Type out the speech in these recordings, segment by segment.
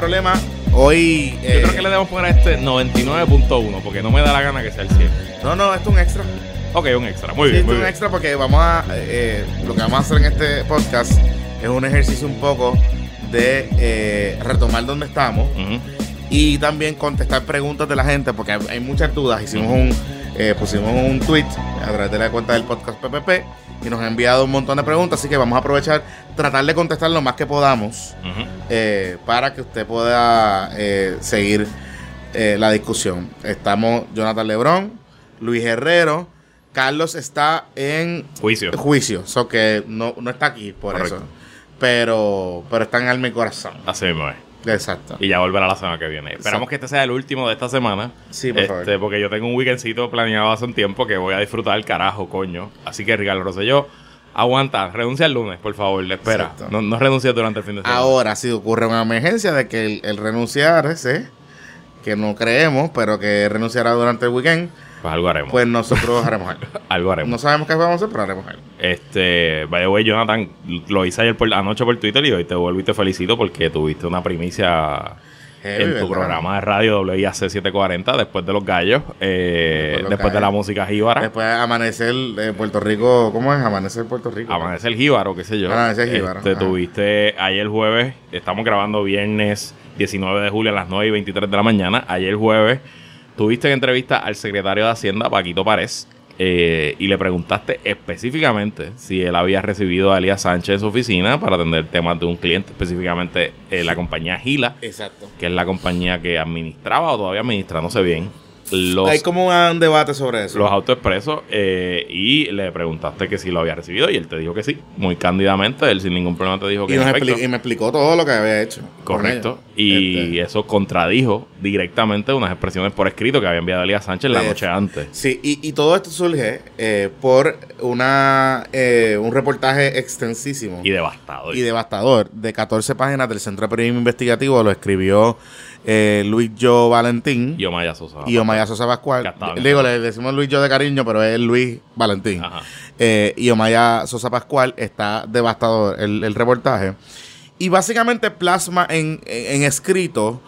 Problema. Hoy. Yo eh, creo que le debemos poner a este 99.1 porque no me da la gana que sea el 100. No, no, esto es un extra. Ok, un extra. Muy Sí, bien, esto es un bien. extra porque vamos a. eh, lo que vamos a hacer en este podcast es un ejercicio un poco de eh, retomar donde estamos y también contestar preguntas de la gente porque hay, hay muchas dudas. Hicimos un. eh, pusimos un tweet a través de la cuenta del podcast PPP y nos ha enviado un montón de preguntas, así que vamos a aprovechar, tratar de contestar lo más que podamos. Eh, para que usted pueda eh, seguir eh, la discusión. Estamos Jonathan Lebrón, Luis Herrero, Carlos está en Juicio. juicio, so que no, no está aquí por Correcto. eso. Pero, pero está en alma y corazón. Así mismo es. Exacto. Y ya volverá la semana que viene. Esperamos que este sea el último de esta semana. Sí, por favor. Este, porque yo tengo un weekendcito planeado hace un tiempo que voy a disfrutar el carajo, coño. Así que Ricardo Rosselló, aguanta, renuncia el lunes, por favor, le espera. Exacto. No, no renuncie durante el fin de semana. Ahora, si ocurre una emergencia de que el, el renunciar ese, que no creemos, pero que renunciará durante el weekend, Pues algo haremos. pues nosotros haremos algo. algo haremos. No sabemos qué vamos a hacer, pero haremos algo. Este, by the way, Jonathan, lo hice ayer por, anoche por Twitter y hoy te vuelvo y te felicito porque tuviste una primicia Heavy, en tu ¿verdad? programa de radio WIAC 740 después de los gallos, eh, Después de los después de la música jíbara. Después amanecer de Puerto Rico, ¿cómo es? Amanecer Puerto Rico. Amanecer Jíbaro, qué sé yo. Amanecer Jíbaro, Este, ajá. tuviste ayer jueves, estamos grabando viernes 19 de julio a las 9 y 23 de la mañana. Ayer jueves tuviste en entrevista al secretario de Hacienda, Paquito Párez, eh, y le preguntaste específicamente si él había recibido a Elías Sánchez en su oficina para atender temas de un cliente, específicamente eh, la compañía Gila, Exacto. que es la compañía que administraba o todavía sé bien, los Hay como un debate sobre eso. los autoexpresos eh, y le preguntaste que si lo había recibido y él te dijo que sí, muy cándidamente, él sin ningún problema te dijo que y, nos y me explicó todo lo que había hecho. correcto, y Este, eso contradijo directamente unas expresiones por escrito que había enviado Elías Sánchez la Eh, noche antes. sí, y, y todo esto surge eh, por una eh, un reportaje extensísimo Y devastado. y devastador de 14 páginas del Centro de Periodismo Investigativo. Lo escribió eh, Luis Jo Valentín Y Omaya Sosa. y Omaya Sosa Pascual. Digo, le decimos Luis Jo de cariño, pero es Luis Valentín. Ajá. eh, y Omaya Sosa Pascual está devastador el, el reportaje. Y básicamente plasma en, en- en escrito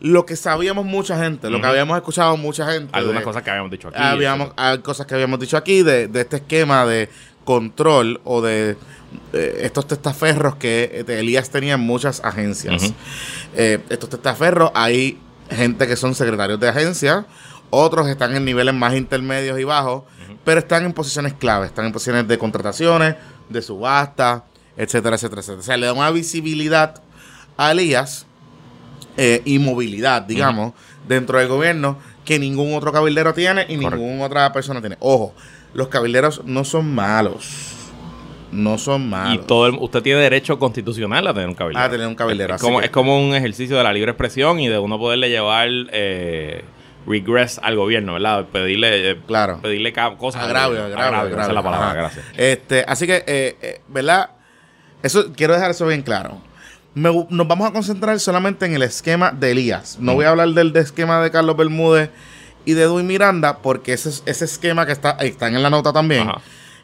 lo que sabíamos mucha gente, lo que habíamos escuchado mucha gente. Algunas de- cosas que habíamos dicho aquí. habíamos, hay cosas que habíamos dicho aquí de, de este esquema de control o de eh, estos testaferros que eh, Elías tenía en muchas agencias. Eh, estos testaferros, hay gente que son secretarios de agencia, otros están en niveles más intermedios y bajos, pero están en posiciones clave, están en posiciones de contrataciones, de subasta, etcétera, etcétera, etcétera. O sea, le da una visibilidad a Elías eh, y movilidad, digamos, dentro del gobierno que ningún otro cabildero tiene y Correcto. ninguna otra persona tiene. Ojo, los cabilderos no son malos. No son Y malos. todo el- usted tiene derecho constitucional a tener un cabildero. A tener un cabildero, Es como, que- es como un ejercicio de la libre expresión y de uno poderle llevar eh, regress al gobierno, ¿verdad? Pedirle, eh, Claro. pedirle cosas. Agravio, agravio, Agravio, esa es la agravio. palabra, Ajá. gracias. Este, así que, eh, eh, ¿verdad? Eso, quiero dejar eso bien claro. Me nos vamos a concentrar solamente en el esquema de Elías. No voy a hablar del de esquema de Carlos Bermúdez y de Edwin Miranda, porque ese, ese esquema que está, están en la nota también Ajá.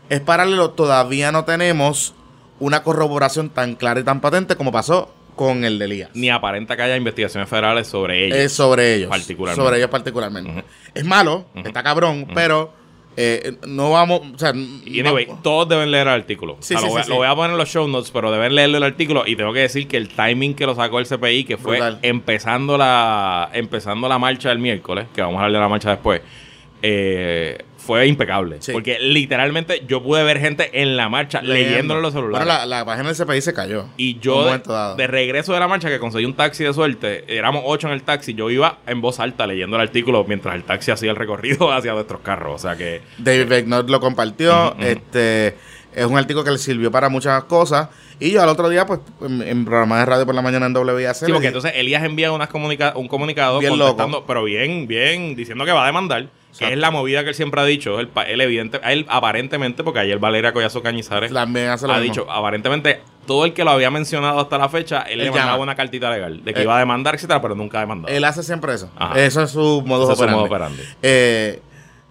Es paralelo. Todavía no tenemos una corroboración tan clara y tan patente como pasó con el de Elías. Ni aparenta que haya investigaciones federales sobre ellos. Es sobre ellos. Particularmente. Sobre ellos particularmente. Es malo, está cabrón, pero eh, no vamos. O sea, Y anyway, todos deben leer el artículo. Sí, O sea, sí, lo, voy, a- sí, lo sí. voy a poner en los show notes, pero deben leerlo el artículo. Y tengo que decir que el timing que lo sacó el CPI, que fue Brutal. empezando la empezando la marcha el miércoles, que vamos a hablar de la marcha después, eh, fue impecable. Sí. Porque literalmente yo pude ver gente en la marcha leyéndolo en los celulares. Bueno, la, la página del CPI se cayó. Y yo, de, regreso de la marcha, que conseguí un taxi de suerte, éramos ocho en el taxi, yo iba en voz alta leyendo el artículo mientras el taxi hacía el recorrido hacia nuestros carros. O sea que David Becknott lo compartió. Ujú, ujú. Este es un artículo que le sirvió para muchas cosas. Y yo al otro día, pues, en, en programa de radio por la mañana en WIAC. Sí, porque entonces Elías envía unas comunica un comunicado Bien contestando, loco. pero bien, bien, diciendo que va a demandar, que es la movida que él siempre ha dicho, él, él evidente, él aparentemente, porque ayer Valeria Collazo Cañizares también hace lo ha mismo. dicho, aparentemente, todo el que lo había mencionado hasta la fecha, él, Él le mandaba llama. una cartita legal de que Eh, iba a demandar, etcétera, pero nunca ha demandado. Él hace siempre eso. Ajá. Eso es su modo es su operandi. modo operandi. Eh,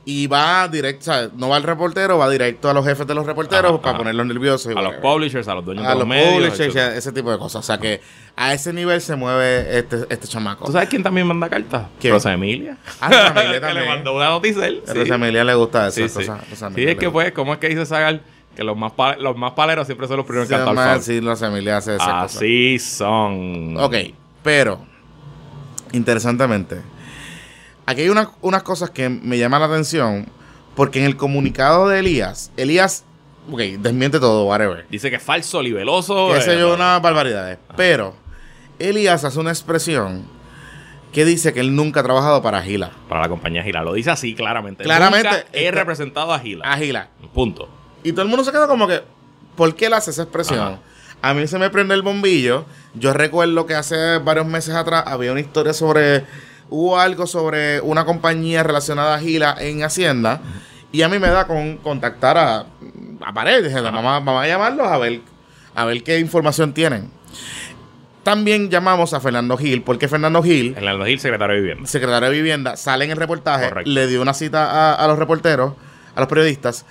Y va directo, o sea, no va al reportero, va directo a los jefes de los reporteros Ajá, para ajá. ponerlos nerviosos. A los publishers, a los dueños a de los los medios. publishers, etcétera. ese tipo de cosas. O sea que a ese nivel se mueve este, este chamaco. ¿Tú sabes quién también manda cartas? ¿Quién? Rosa Emilia. Ah, Rosa Emilia que también. le mandó una noticia a él. a Rosa Emilia le gusta eso. Sí, sí. Rosa Sí, Emilia es que pues, ¿cómo es que dice Sagar? Que los más, los más paleros siempre son los primeros Sí, cantar más, foul. sí, Rosa Emilia hace esas cosas. Así son. Ok, pero, interesantemente, aquí hay una- unas cosas que me llaman la atención, porque en el comunicado de Elías, Elías, ok, desmiente todo, whatever. Dice que es falso, libeloso. Sé eh, yo, no. unas barbaridades. Pero, Elías hace una expresión que dice que él nunca ha trabajado para Gila. Para la compañía Gila. Lo dice así claramente. Claramente, Nunca he está- representado a Gila. A Gila. Punto. Y todo el mundo se queda como que, ¿por qué él hace esa expresión? Ajá. A mí se me prende el bombillo. Yo recuerdo que hace varios meses atrás había una historia sobre, hubo algo sobre una compañía relacionada a Gila en Hacienda. Y a mí me da con contactar a, a Pared. Dije, vamos, a- vamos a llamarlos a ver, a ver qué información tienen. También llamamos a Fernando Gil, porque Fernando Gil el Gil, secretario de Vivienda. secretario de Vivienda, sale en el reportaje, Correcto. le dio una cita a, a los reporteros, a los periodistas.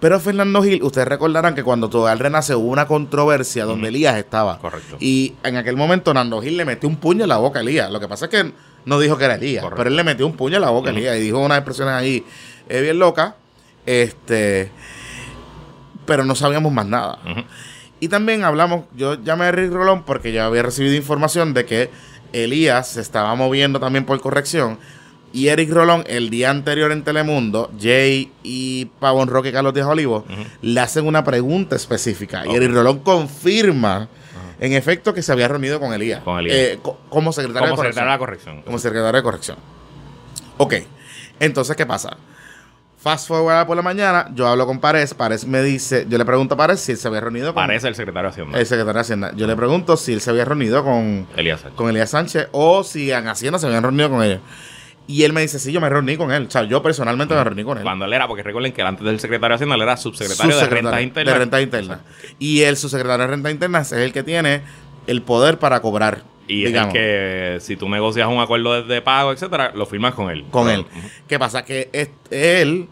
Pero Fernando Gil, ustedes recordarán que cuando todo el renace hubo una controversia donde Elías estaba. Correcto. Y en aquel momento Nando Gil le metió un puño en la boca a Elías. Lo que pasa es que no dijo que era Elías, Correcto. pero él le metió un puño en la boca a Elías y dijo unas expresiones ahí eh, bien locas. Este, pero no sabíamos más nada. Y también hablamos, yo llamé a Rick Rolón porque ya había recibido información de que Elías se estaba moviendo también por corrección. Y Eric Rolón, el día anterior en Telemundo, Jay y Pavón Roque Carlos Díaz Olivo le hacen una pregunta específica. Y. Eric Rolón confirma, en efecto, que se había reunido con Elías. Con Elías. Eh, co- como secretario Como de secretario de corrección. la corrección. Como secretario de corrección. Ok. Entonces, ¿qué pasa? Fast forward por la mañana, yo hablo con Pares. Pares me dice, yo le pregunto a Pares si él se había reunido con Parece el secretario de Hacienda. el secretario de Hacienda. Yo le pregunto si él se había reunido con, Elías Sánchez. con Elías Sánchez o si en Hacienda se habían reunido con ellos. Y él me dice, sí, yo me reuní con él. O sea, yo personalmente me reuní con él. Cuando él era, porque recuerden que antes del secretario de Hacienda él era subsecretario de Rentas Internas. De renta interna. Y el subsecretario de renta interna es el que tiene el poder para cobrar. Y es digamos, el que, si tú negocias un acuerdo de, pago, etcétera, lo firmas con él. con él. ¿Qué pasa? Que es- él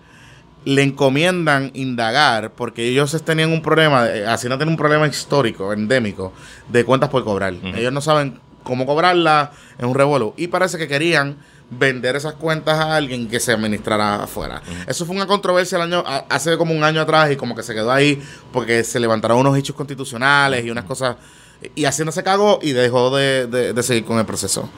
le encomiendan indagar porque ellos tenían un problema, de- Hacienda tiene un problema histórico, endémico, de cuentas por cobrar. Ellos no saben cómo cobrarla, es un revolú. Y parece que querían vender esas cuentas a alguien que se administrara afuera. Eso fue una controversia el año, hace como un año atrás y como que se quedó ahí porque se levantaron unos hechos constitucionales y unas cosas. Y Hacienda se cagó y dejó de, de- de seguir con el proceso.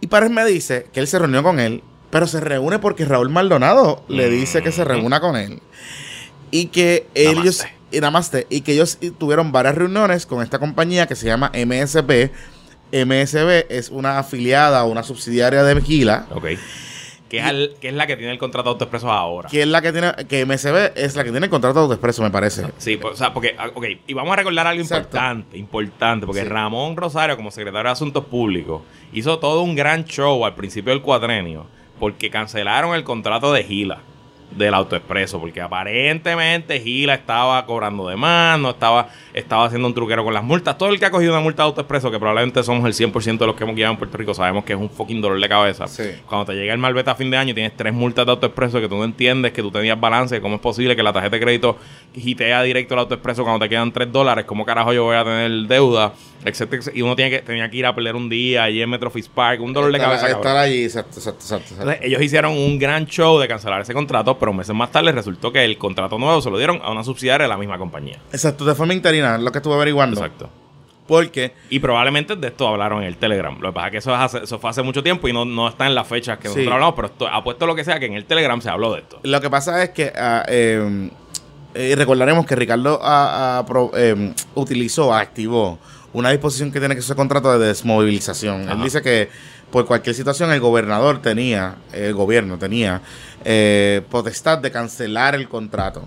Y Párez me dice que él se reunió con él, pero se reúne porque Raúl Maldonado le dice que se reúna con él. Y que ellos. Namaste. Y namaste. Y que ellos tuvieron varias reuniones con esta compañía que se llama MSB. MSB es una afiliada o una subsidiaria de Gila. Ok. Que es, al- que es la que tiene el contrato de autoexpresos ahora. Que es la que tiene. Que MSB es la que tiene el contrato de expreso, me parece. Sí, pues, o sea, porque, ah, ok, y vamos a recordar algo Exacto. importante, importante, porque Sí. Ramón Rosario, como secretario de Asuntos Públicos, hizo todo un gran show al principio del cuatrenio, porque cancelaron el contrato de Gila, del autoexpreso, porque aparentemente Gila estaba cobrando de más, no estaba, estaba haciendo un truquero con las multas. Todo el que ha cogido una multa de autoexpreso, que probablemente somos el 100% de los que hemos guiado en Puerto Rico, sabemos que es un fucking dolor de cabeza. Sí. Cuando te llega el malvete a fin de año tienes tres multas de autoexpreso que tú no entiendes, que tú tenías balance, cómo es posible que la tarjeta de crédito gitea directo al autoexpreso cuando te quedan tres dólares, cómo carajo yo voy a tener deuda, etcétera, etcétera. Y uno tiene que, tenía que ir a pelear un día allí en Metro Fish Park, un dolor de Estar- cabeza. cabrón. Estar allí, exacto, exacto, exacto. Entonces, ellos hicieron un gran show de cancelar ese contrato, pero meses más tarde resultó que el contrato nuevo se lo dieron a una subsidiaria de la misma compañía. Exacto, de forma interina, lo que estuve averiguando. Exacto. Porque Y probablemente de esto hablaron en el Telegram. Lo que pasa es que eso, es hace- eso fue hace mucho tiempo y no, no está en las fechas que Sí. nosotros hablamos, pero esto, apuesto lo que sea que en el Telegram se habló de esto. Lo que pasa es que eh, eh, recordaremos que Ricardo ah, ah, pro- eh, utilizó, activó una disposición que tiene que ser contrato de desmovilización. Él dice que por cualquier situación el gobernador tenía, el gobierno tenía eh, potestad de cancelar el contrato.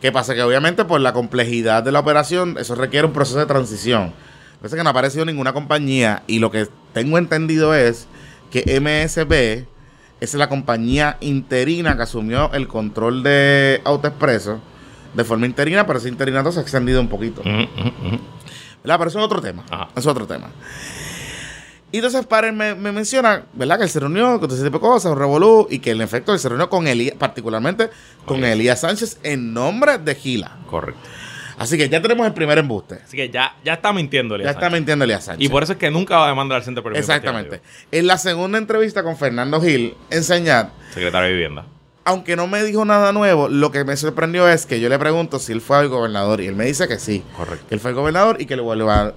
¿Qué pasa? Que obviamente por la complejidad de la operación eso requiere un proceso de transición. Parece que no ha aparecido ninguna compañía y lo que tengo entendido es que MSB es la compañía interina que asumió el control de AutoExpreso de forma interina, pero ese interinato se ha extendido un poquito. Ujú, ujú, ujú. ¿Verdad? Pero eso es otro tema. Ajá. Eso es otro tema. Y entonces Pares me, me menciona, ¿verdad? Que él se reunió con todo ese tipo de cosas, un revolú, y que en efecto él se reunió con Elías, particularmente con Elías. Elías Sánchez en nombre de Gila. Correcto. Así que ya tenemos el primer embuste. Así que ya, ya está mintiendo, Elías Ya está Sánchez. mintiendo Elías Sánchez. Y por eso es que nunca va a demandar al Centro Exactamente. En la segunda entrevista con Fernando Gil, en Señal, Secretario de Vivienda. Aunque no me dijo nada nuevo, lo que me sorprendió es que yo le pregunto si él fue al gobernador y él me dice que sí. Correcto. Que él fue el gobernador y que el,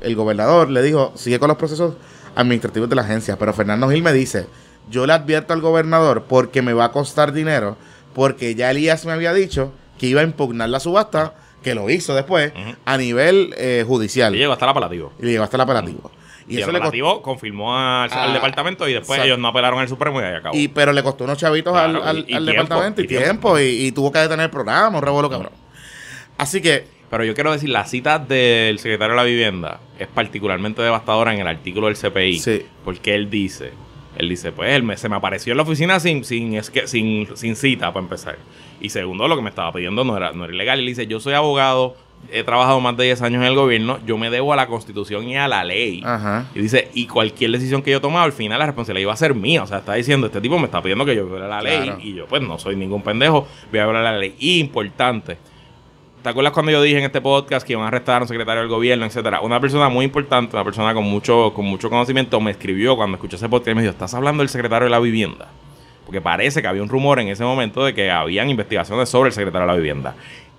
el gobernador le dijo, sigue con los procesos administrativos de la agencia. Pero Fernando Gil me dice, yo le advierto al gobernador porque me va a costar dinero, porque ya Elías me había dicho que iba a impugnar la subasta, que lo hizo después, a nivel eh, judicial. Y llegó hasta el apelativo. Y le llegó hasta el apelativo. Y, Y, el eso le costó, apelativo confirmó al, al Ah, departamento y después ellos no apelaron al Supremo y ahí acabó. y, pero le costó unos chavitos Claro, al, al- y- y al tiempo, departamento y, tiempo. y, tuvo que detener el programa, un revuelo cabrón. Así que, Pero yo quiero decir, la cita del secretario de la Vivienda es particularmente devastadora en el artículo del CPI. Sí. Porque él dice, él dice, pues él me- se me apareció en la oficina sin, sin, es que, sin, sin cita para empezar. Y segundo, lo que me estaba pidiendo no era, no era ilegal. Él dice, yo soy abogado, he trabajado más de 10 años en el gobierno, yo me debo a la constitución y a la ley. ajá. Y dice, y cualquier decisión que yo tomaba, al final la responsabilidad iba a ser mía. O sea, está diciendo, este tipo me está pidiendo que yo viole la ley. Claro. Y yo, pues, no soy ningún pendejo, voy a violar la ley. Y importante, ¿te acuerdas cuando yo dije en este podcast que iban a arrestar a un secretario del gobierno, etcétera? Una persona muy importante, una persona con mucho, con mucho conocimiento, me escribió cuando escuché ese podcast y me dijo, ¿estás hablando del secretario de la vivienda? Porque parece que había un rumor en ese momento de que habían investigaciones sobre el secretario de la vivienda.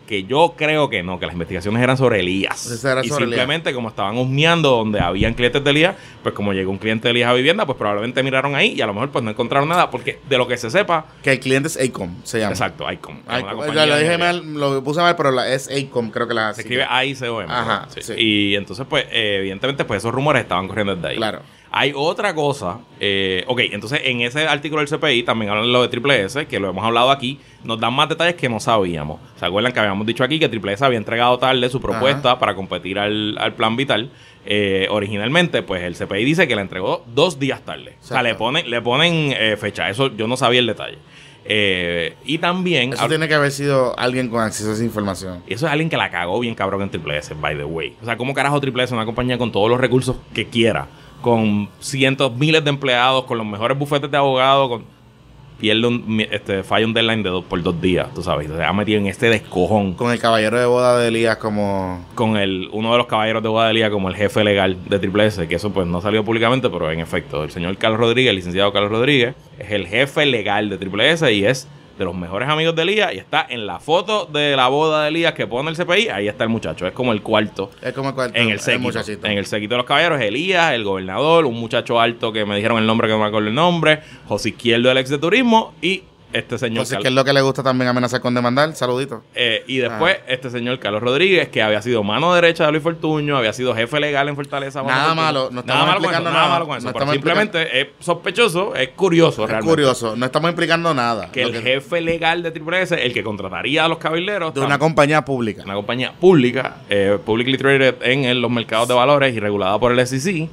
Que yo creo que no, que las investigaciones eran sobre Elías. Esa era y sobre Elías. simplemente como estaban husmeando donde habían clientes de Elías, pues como llegó un cliente de Elías a vivienda, pues probablemente miraron ahí y a lo mejor pues no encontraron nada, porque de lo que se sepa, Que el cliente es ACOM, se llama. exacto, compañía Yo lo dije mal, lo puse mal, pero la, es ACOM, creo que la Se escribe AICOM. Ajá, ¿verdad? Sí. sí. Y entonces, pues, eh, evidentemente, pues esos rumores estaban corriendo desde ahí. Claro. Hay otra cosa. eh, ok, entonces en ese artículo del CPI también hablan de lo de Triple S, que lo hemos hablado aquí. Nos dan más detalles que no sabíamos. ¿Se acuerdan que habíamos dicho aquí que Triple S había entregado tarde su propuesta para competir al, al plan vital? Eh, originalmente, pues el CPI dice que la entregó dos días tarde. O sea, Exacto. le ponen, le ponen eh, fecha. Eso yo no sabía el detalle. Eh, y también. Eso tiene que haber sido alguien con acceso a esa información. Eso es alguien que la cagó bien cabrón en Triple S, by the way. O sea, ¿cómo carajo Triple S, una compañía con todos los recursos que quiera, con cientos, miles de empleados, con los mejores bufetes de abogados, con pierde un, este, falla un deadline de dos, por dos días, tú sabes, se ha metido en este descojón. Con el caballero de boda de Elías como... con el, uno de los caballeros de Guadalía como el jefe legal de Triple S, que eso pues no salió públicamente, pero en efecto, el señor Carlos Rodríguez, el licenciado Carlos Rodríguez, es el jefe legal de Triple S y es de los mejores amigos de Elías y está en la foto de la boda de Elías que pone el CPI, ahí está el muchacho, es como el cuarto. Es como el, cuarto- en el séquito. En el séquito de los caballeros, Elías, el gobernador, un muchacho alto que me dijeron el nombre que no me acuerdo el nombre, José Izquierdo, el ex de turismo, y este señor Entonces, Carlos- que es lo que le gusta también amenazar con demandar. Saludito. eh, y después, este señor Carlos Rodríguez, que había sido mano derecha de Luis Fortuño, había sido jefe legal en Fortaleza. Nada malo, no estamos explicando nada nada. malo con eso. No pero estamos simplemente es sospechoso, es curioso Es realmente. curioso. No estamos implicando nada. Que el que- jefe legal de Triple S, el que contrataría a los cabilderos, de una tam- compañía pública. una compañía pública, eh, publicly traded en los mercados de valores y regulada por el SEC,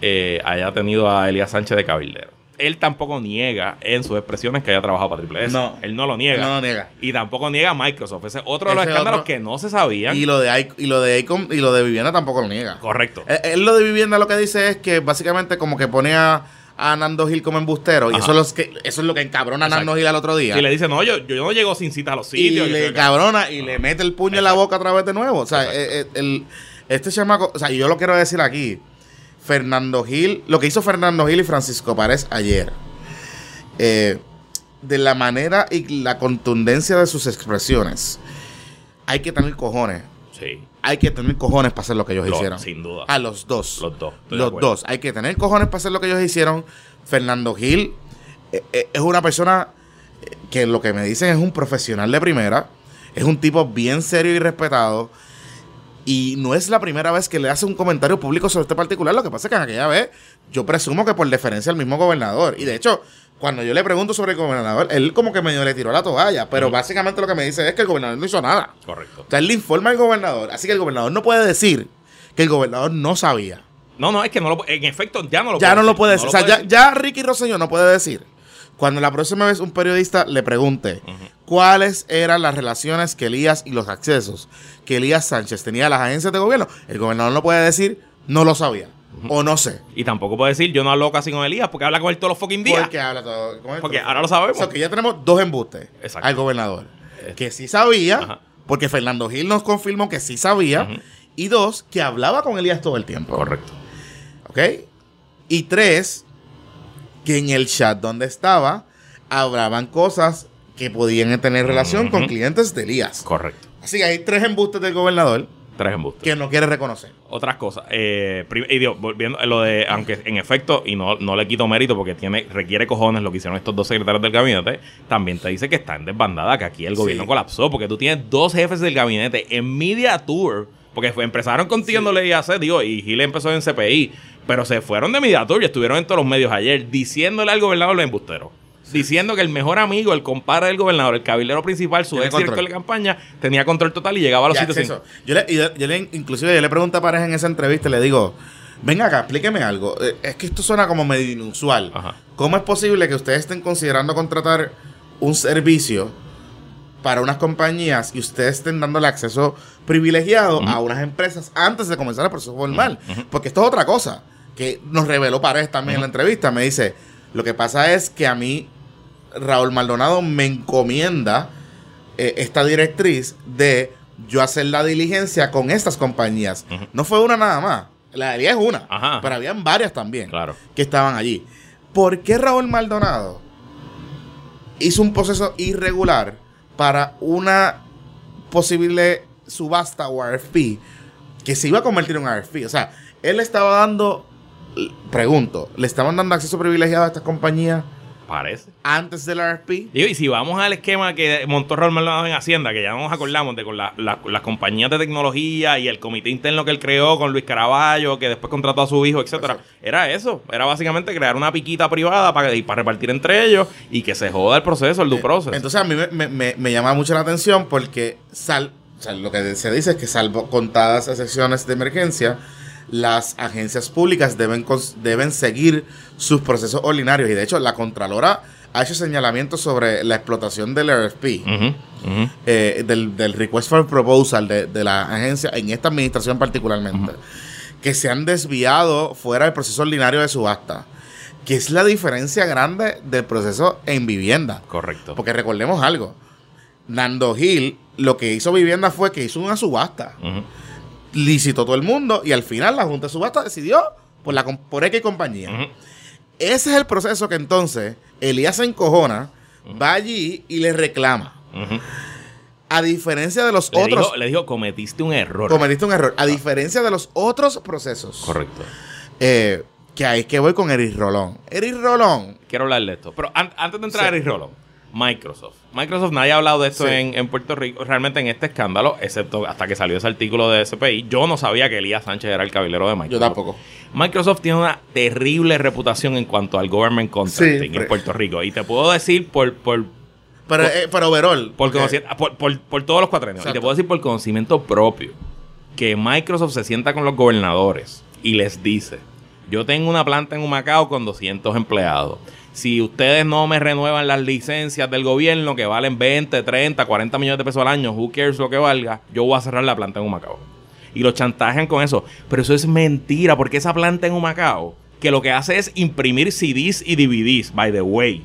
eh, haya tenido a Elías Sánchez de cabildero. Él tampoco niega en sus expresiones que haya trabajado para Triple S. No. Él no lo niega. No lo niega. Y tampoco niega a Microsoft. Ese es otro de los Ese escándalos otro- que no se sabían. Y lo de Ic- y lo de y lo de vivienda tampoco lo niega. Correcto. Él, él lo de vivienda lo que dice es que básicamente como que pone a, a Nando Gil como embustero. Y eso es, los que, eso es lo que encabrona a. Nando Gil al otro día. Y le dice, no, yo, yo no llego sin cita a los y sitios. yo le soy- cabrona y le mete el puño en la boca otra vez de nuevo. O sea, Exacto. eh, eh, el, este chamaco, o sea, yo lo quiero decir aquí. Fernando Gil, lo que hizo Fernando Gil y Francisco Párez ayer, eh, de la manera y la contundencia de sus expresiones, hay que tener cojones. Sí, Hay que tener cojones para hacer lo que ellos Lo- hicieron. sin duda. A los dos. Los dos, Los dos. Hay que tener cojones para hacer lo que ellos hicieron. Fernando Gil eh, eh, es una persona que lo que me dicen es un profesional de primera. Es un tipo bien serio y respetado. Y no es la primera vez que le hace un comentario público sobre este particular. Lo que pasa es que en aquella vez yo presumo que por deferencia al mismo gobernador. Y de hecho, cuando yo le pregunto sobre el gobernador, él como que medio le tiró la toalla. Pero básicamente lo que me dice es que el gobernador no hizo nada. correcto. O sea, él le informa al gobernador. Así que el gobernador no puede decir que el gobernador no sabía. No, no, es que no lo, en efecto ya no lo ya puede no lo puede decir. o sea, ya, ya Ricky Rosselló no puede decir. Cuando la próxima vez un periodista le pregunte cuáles eran las relaciones que Elías y los accesos que Elías Sánchez tenía las agencias de gobierno, el gobernador no puede decir no lo sabía. O no sé. Y tampoco puede decir, yo no hablo casi con Elías porque habla con él todos los fucking días. Porque habla todo. con él Porque todo. ahora lo sabemos. O sea, que ya tenemos dos embustes Exacto. al gobernador. Que sí sabía, Ajá. porque Fernando Gil nos confirmó que sí sabía. Y dos, que hablaba con Elías todo el tiempo. Correcto. ¿Ok? Y tres, que en el chat donde estaba, hablaban cosas que podían tener relación con clientes de Elías. Correcto. Así que hay tres embustes del gobernador Tres embustes. que no quiere reconocer. Otras cosas. Eh, y digo, volviendo a lo de, aunque en efecto, y no, no le quito mérito porque tiene requiere cojones lo que hicieron estos dos secretarios del gabinete, también te dice que está en desbandada, que aquí el gobierno Sí. colapsó, porque tú tienes dos jefes del gabinete en media tour, porque fue- empezaron contiéndole y hacer, digo, y Gil empezó en CPI, pero se fueron de media tour y estuvieron en todos los medios ayer diciéndole al gobernador los embusteros. Diciendo que el mejor amigo, el compadre del gobernador, el cabildero principal, su ex director de campaña, tenía control total y llegaba a los sitios. Yo le, yo- yo le- inclusive yo le pregunto a Pareja en esa entrevista, le digo, venga acá, explíqueme algo. Eh, Es que esto suena como medio inusual. Ajá. ¿Cómo es posible que ustedes estén considerando contratar un servicio para unas compañías y ustedes estén dándole acceso privilegiado a unas empresas antes de comenzar el proceso formal? Porque esto es otra cosa que nos reveló Pareja también en la entrevista. Me dice, lo que pasa es que a mí Raúl Maldonado me encomienda eh, esta directriz de yo hacer la diligencia con estas compañías. No fue una nada más. La de es una, Ajá. pero habían varias también Claro. que estaban allí. ¿Por qué Raúl Maldonado hizo un proceso irregular para una posible subasta o RFP que se iba a convertir en un RFP? O sea, él estaba dando, pregunto, ¿le estaban dando acceso privilegiado a estas compañías Parece. antes del RFP? Digo, y si vamos al esquema que montó Raúl Maldonado en Hacienda, que ya nos acordamos de con la- la- las compañías de tecnología y el comité interno que él creó con Luis Caraballo, que después contrató a su hijo, etcétera. Era eso. Era básicamente crear una piquita privada para, para repartir entre ellos y que se joda el proceso, el due process. Entonces a mí me, me- me- me llama mucho la atención porque sal, o sea, lo que se dice es que salvo contadas excepciones de emergencia, las agencias públicas deben, deben seguir sus procesos ordinarios. Y de hecho, la Contralora ha hecho señalamientos sobre la explotación del RFP, eh, del, del Request for Proposal de, de la agencia, en esta administración particularmente, que se han desviado fuera del proceso ordinario de subasta. Que es la diferencia grande del proceso en vivienda. Correcto. Porque recordemos algo. Nando Gil lo que hizo vivienda fue que hizo una subasta. Licitó todo el mundo y al final la Junta de Subasta decidió por, la, por X compañía. Ese es el proceso que entonces Elías se encojona, va allí y le reclama. A diferencia de los Le, otros... dijo, le dijo, cometiste un error. cometiste un error. A diferencia de los otros procesos. Correcto. eh, que ahí es que voy con Eric Rolón. Eric Rolón. Quiero hablar de esto. Pero an- antes de entrar Sí. a Eric Rolón, Microsoft. Microsoft, nadie ha hablado de esto Sí. en, en Puerto Rico, realmente en este escándalo, excepto hasta que salió ese artículo de SPI. Yo no sabía que Elías Sánchez era el cabilero de Microsoft. Yo tampoco. Microsoft tiene una terrible reputación en cuanto al government contracting Sí, en pre- Puerto Rico. Y te puedo decir por, por, Pero, Por- eh, pero overall. por, conocimiento- por, por- por todos los cuatrenios. Y te puedo decir por conocimiento propio que Microsoft se sienta con los gobernadores y les dice, yo tengo una planta en Humacao con 200 empleados. Si ustedes no me renuevan las licencias del gobierno que valen 20, 30, 40 millones de pesos al año, who cares lo que valga, yo voy a cerrar la planta en Humacao. Y lo chantajean con eso. Pero eso es mentira, porque esa planta en Humacao, que lo que hace es imprimir CDs y DVDs, by the way.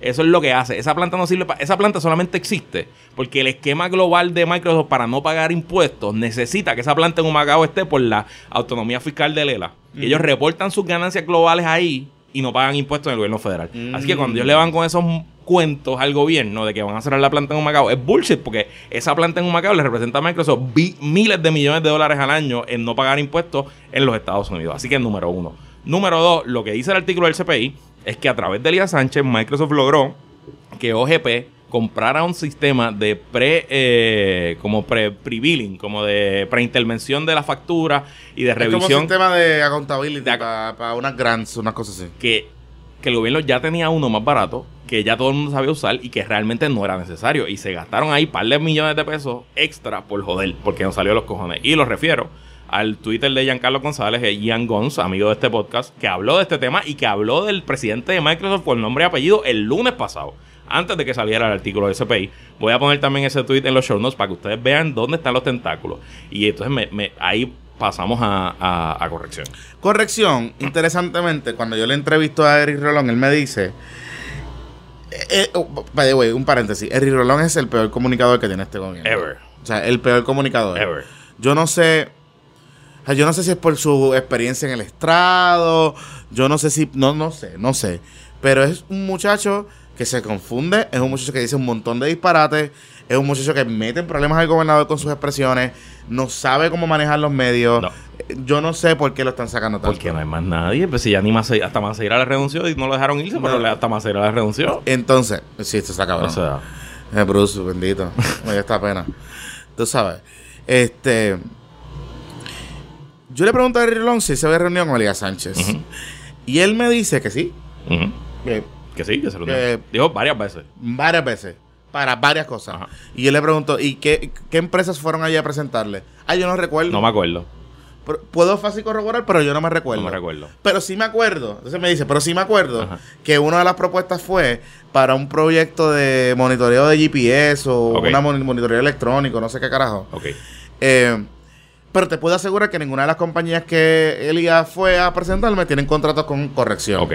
Eso es lo que hace. Esa planta no sirve para. Esa planta solamente existe porque el esquema global de Microsoft para no pagar impuestos necesita que esa planta en Humacao esté por la autonomía fiscal de Lela. Y ellos reportan sus ganancias globales ahí y no pagan impuestos en el gobierno federal. Así que cuando ellos le van con esos cuentos al gobierno de que van a cerrar la planta en Humacao, es bullshit porque esa planta en Humacao le representa a Microsoft miles de millones de dólares al año en no pagar impuestos en los Estados Unidos. Así que número uno. Número dos, lo que dice el artículo del CPI es que a través de Elías Sánchez, Microsoft logró que OGP comprara un sistema de pre eh, como pre billing como de preintervención de la factura y de Es como un revisión sistema de accountability De ac- para unas grants, unas cosas así. que, que el gobierno ya tenía uno más barato, que ya todo el mundo sabía usar y que realmente no era necesario. Y se gastaron ahí par de millones de pesos extra por joder, porque no salió los cojones. Y lo refiero al Twitter de Giancarlo González, eh, Ian Gons, amigo de este podcast, que habló de este tema y que habló del presidente de Microsoft por nombre y apellido el lunes pasado. Antes de que saliera el artículo de SPI, voy a poner también ese tweet en los show notes para que ustedes vean dónde están los tentáculos. Y entonces me, me- ahí pasamos a, a- a corrección. Corrección, interesantemente, cuando yo le entrevisto a Eric Rolón, él me dice. eh, eh, oh, by the way, un paréntesis. Eric Rolón es el peor comunicador que tiene este gobierno. Ever. O sea, el peor comunicador. Ever. Yo no sé. o sea, yo no sé si es por su experiencia en el estrado. Yo no sé si. No, no sé, no sé. Pero es un muchacho que se confunde. Es un muchacho que dice un montón de disparates. Es un muchacho que mete en problemas al gobernador con sus expresiones. No sabe cómo manejar los medios. No. Yo no sé por qué lo están sacando tanto. Porque no hay más nadie. Pues si ya ni Maceira, hasta Maceira le renunció y no lo dejaron irse, pero No. le- hasta Maceira le renunció. Entonces, sí, esto está cabrón. O sea, Eh, Bruce, bendito. Me dio esta pena. Tú sabes. Este. Yo le pregunto a Eric Rolón si se ve reunión con Elías Sánchez. Y él me dice que sí. Que que sí, que se lo Que- Dijo varias veces. varias veces. Para varias cosas. Ajá. Y yo le pregunto, ¿y qué, qué empresas fueron allí a presentarle? Ah, yo no recuerdo. No me acuerdo. Pero- Puedo fácil corroborar, pero yo no me recuerdo. No me recuerdo. Pero sí me acuerdo. Entonces me dice, pero sí me acuerdo Ajá. que una de las propuestas fue para un proyecto de monitoreo de GPS o Ok. una mon- monitoreo electrónico, no sé qué carajo. Ok. Eh, pero te puedo asegurar que ninguna de las compañías que Elías fue a presentarme tienen contratos con corrección. Ok.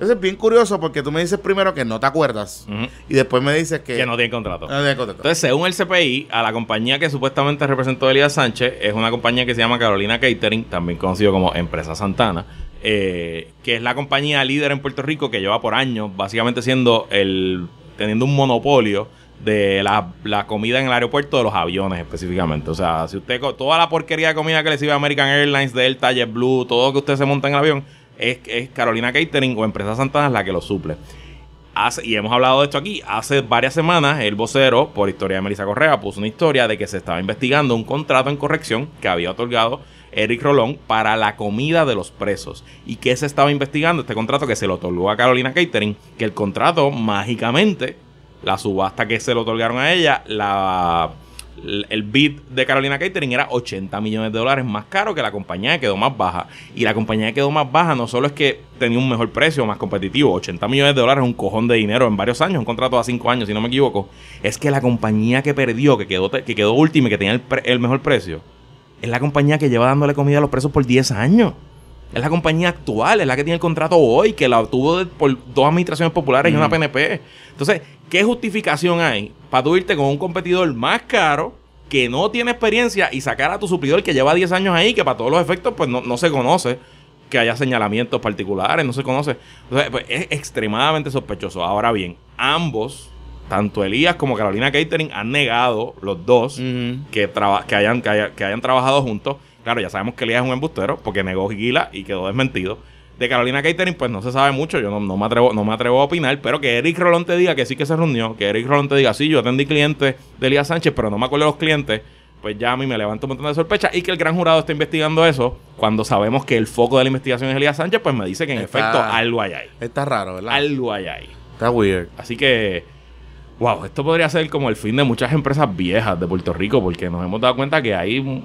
Eso es bien curioso porque tú me dices primero que no te acuerdas y después me dices que, Que no tiene contrato. no tiene contrato. Entonces, según el CPI, a la compañía que supuestamente representó Elías Sánchez es una compañía que se llama Carolina Catering, también conocido como Empresa Santana, eh, que es la compañía líder en Puerto Rico que lleva por años básicamente siendo el teniendo un monopolio de la, la comida en el aeropuerto de los aviones específicamente. O sea, si usted toda la porquería de comida que le sirve a American Airlines, Delta, JetBlue, todo lo que usted se monta en el avión, es, es Carolina Catering o Empresa Santana la que lo suple. Hace- y hemos hablado de esto aquí, hace varias semanas el vocero, por historia de Melissa Correa, puso una historia de que se estaba investigando un contrato en corrección que había otorgado Eric Rolón para la comida de los presos. ¿Y que se estaba investigando? Este contrato que se lo otorgó a Carolina Catering, que el contrato mágicamente, la subasta que se le otorgaron a ella, la, el bid de Carolina Catering era 80 millones de dólares más caro que la compañía que quedó más baja. Y la compañía que quedó más baja no solo es que tenía un mejor precio, más competitivo, 80 millones de dólares es un cojón de dinero en varios años, un contrato a 5 años, si no me equivoco. Es que la compañía que perdió, que quedó, que quedó última y que tenía el, el mejor precio, es la compañía que lleva dándole comida a los presos por 10 años. Es la compañía actual, es la que tiene el contrato hoy, que la obtuvo de- por dos administraciones populares y una PNP. Entonces, ¿qué justificación hay para tú irte con un competidor más caro que no tiene experiencia y sacar a tu suplidor que lleva 10 años ahí, que para todos los efectos pues no, no se conoce, que haya señalamientos particulares, no se conoce. Entonces, pues, es extremadamente sospechoso. Ahora bien, ambos, tanto Elías como Carolina Catering, han negado los dos Ujú. que, traba- que, hayan, que, haya- que hayan trabajado juntos. Claro, ya sabemos que Elías es un embustero porque negó Gila y quedó desmentido. De Carolina Catering, pues no se sabe mucho, yo no, no me atrevo, no me atrevo a opinar, pero que Eric Rolón te diga que sí que se reunió, que Eric Rolón te diga, sí, yo atendí clientes de Elías Sánchez, pero no me acuerdo de los clientes, pues ya a mí me levanta un montón de sospecha y que el gran jurado está investigando eso, cuando sabemos que el foco de la investigación es Elías Sánchez, pues me dice que en Está- efecto algo hay ahí. Está raro, ¿verdad? Algo hay ahí. Está weird. Así que, wow, esto podría ser como el fin de muchas empresas viejas de Puerto Rico, porque nos hemos dado cuenta que hay.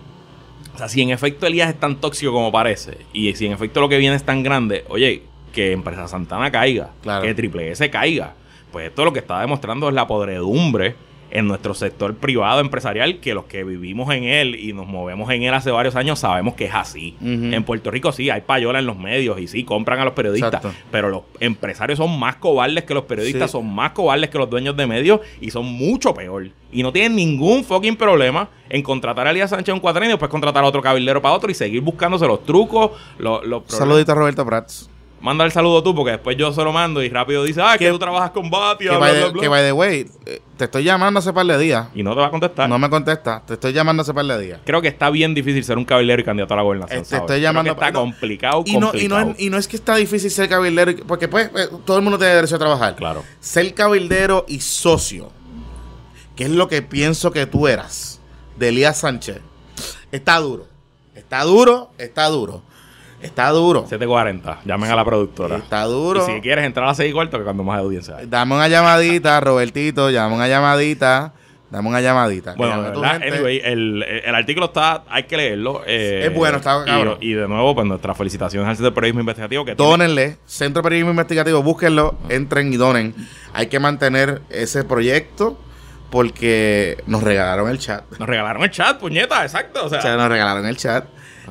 O sea, si en efecto Elías es tan tóxico como parece, y si en efecto lo que viene es tan grande, oye, que Empresa Santana caiga, Claro. que Triple S caiga, pues esto lo que está demostrando es la podredumbre en nuestro sector privado empresarial, que los que vivimos en él y nos movemos en él hace varios años sabemos que es así. En Puerto Rico sí, hay payola en los medios y sí, compran a los periodistas, Exacto. pero los empresarios son más cobardes que los periodistas, Sí. son más cobardes que los dueños de medios y son mucho peor. Y no tienen ningún fucking problema en contratar a Elías Sánchez un cuatrenio y después contratar a otro cabildero para otro y seguir buscándose los trucos, los, los. Saludito a Roberto Prats. Manda el saludo tú porque después yo se lo mando y rápido dice, ah, que, tú trabajas con Batia, Que bla, by, bla, the, bla". que by the way, eh, te estoy llamando hace par de días. Y no te va a contestar. No me contesta. Te estoy llamando hace par de días. Creo que está bien difícil ser un cabildero y candidato a la gobernación. Este, ¿sabes? estoy Creo llamando que está no, complicado, Y no, y, no complicado. es, y no es que está difícil ser cabildero, porque pues eh, todo el mundo tiene derecho a trabajar. Claro. Ser cabildero y socio, que es lo que pienso que tú eras, de Elías Sánchez, está duro. Está duro, está duro. Está duro. 740. Llamen a la productora. Está duro. Y si quieres entrar a las 6 y cuarto, que cuando más audiencia hay. Dame una llamadita, Robertito, llama una llamadita. Dame una llamadita. Bueno, verdad, anyway, el, el artículo está, hay que leerlo. eh, Es bueno, está y- cabrón. Y, de nuevo, pues nuestras felicitaciones al Centro de Periodismo Investigativo. Que tiene- Dónenle, Centro de Periodismo Investigativo, búsquenlo, entren y donen. Hay que mantener ese proyecto porque nos regalaron el chat. Nos regalaron el chat, puñeta, exacto. O sea, O sea, nos regalaron el chat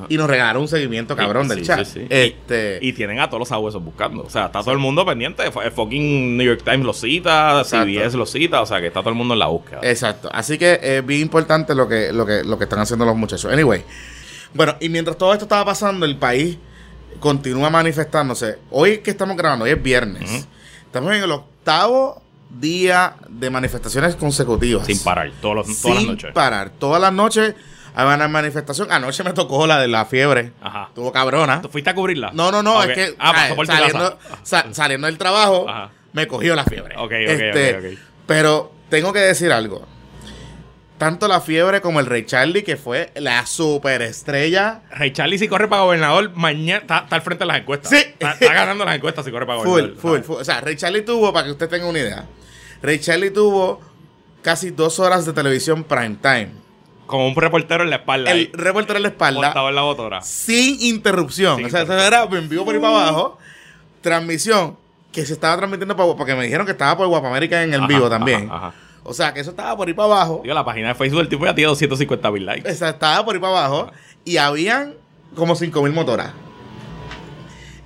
y nos regalaron un seguimiento cabrón del Sí, chat. sí, sí. Este, y tienen a todos los sabuesos buscando. O sea, está todo el mundo pendiente. El fucking New York Times lo cita, Exacto. CBS lo cita. O sea, que está todo el mundo en la búsqueda. Exacto. Así que es bien importante lo que, lo que, lo que están haciendo los muchachos. Anyway. Bueno, y mientras todo esto estaba pasando, el país continúa manifestándose. Hoy que estamos grabando, hoy es viernes. Estamos en el octavo día de manifestaciones consecutivas. Sin parar, todos los, todas las Sin noches. parar. Todas las noches hay una manifestación. Anoche me tocó la de la fiebre. Ajá. Tuvo cabrona. ¿Tú fuiste a cubrirla? No, no, no, es que Ah, saliendo, del trabajo, Ajá. me cogió la fiebre. Ok, ok, Este, ok, ok. Pero tengo que decir algo. Tanto la fiebre como el Rey Charlie, que fue la superestrella. Ray Charlie, si corre para gobernador, mañana está, está al frente de las encuestas. Sí. Está, está ganando las encuestas si corre para Full, gobernador. full, full. O sea, Rey Charlie tuvo, para que usted tenga una idea, Rey Charlie tuvo casi dos horas de televisión prime time. Como un reportero en la espalda. El reportero en la espalda, montado en la motora. sin interrupción. Sin o sea, eso era en vivo por ahí para abajo. Transmisión que se estaba transmitiendo por, porque me dijeron que estaba por Guapamérica en el Ajá, vivo también. ajá, ajá. O sea, que eso estaba por ahí para abajo. Digo, la página de Facebook del tipo ya tiene 250 mil likes. O sea, estaba por ahí para abajo. Y habían como 5.000 motoras.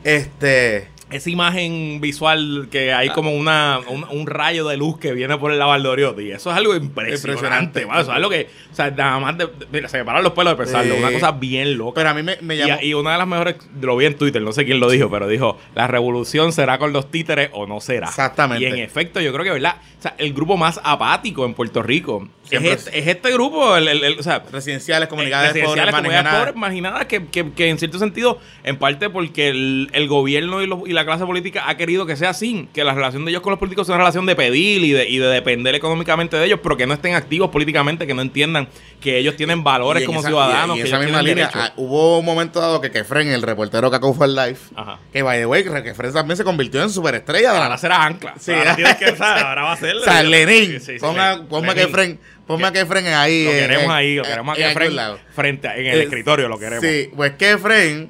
Este. Esa imagen visual que hay como una, un, un rayo de luz que viene por el Lavaldoriotti. Eso es algo impresionante. Impresionante. Eso es algo que, o sea, nada más de, mira, se me paran los pelos de pensarlo. Sí. Una cosa bien loca. Pero a mí me, me llamó. Y, y una de las mejores, lo vi en Twitter, no sé quién lo dijo, pero dijo, la revolución será con los títeres o no será. Exactamente. Y en efecto, yo creo que, ¿verdad? O sea, el grupo más apático en Puerto Rico es este, es este grupo, el, el- el- o sea, residenciales, comunidades pobres, residenciales, comunidades marginadas. pobres, marginadas, que, que- que en cierto sentido, en parte porque el, el gobierno y, los- y la clase política ha querido que sea así, que la relación de ellos con los políticos sea una relación de pedir y de, y de depender económicamente de ellos, pero que no estén activos políticamente, que no entiendan que ellos tienen valores como esa- ciudadanos, y en que esa ellos misma línea, ah, hubo un momento dado que Kefren, el reportero que for Life, Ajá. que by the way, Kefren también se convirtió en superestrella de la Ahora será ancla. Sí. ahora tienes que, ahora va a ser. O sea, Lenin. Sí, sí, ponga, a Lenin. Kefren, ponme a Kefren ahí. Lo queremos ahí, lo queremos en aquí algún frente, a- en el Eh, escritorio, lo queremos. Sí, pues Kefren,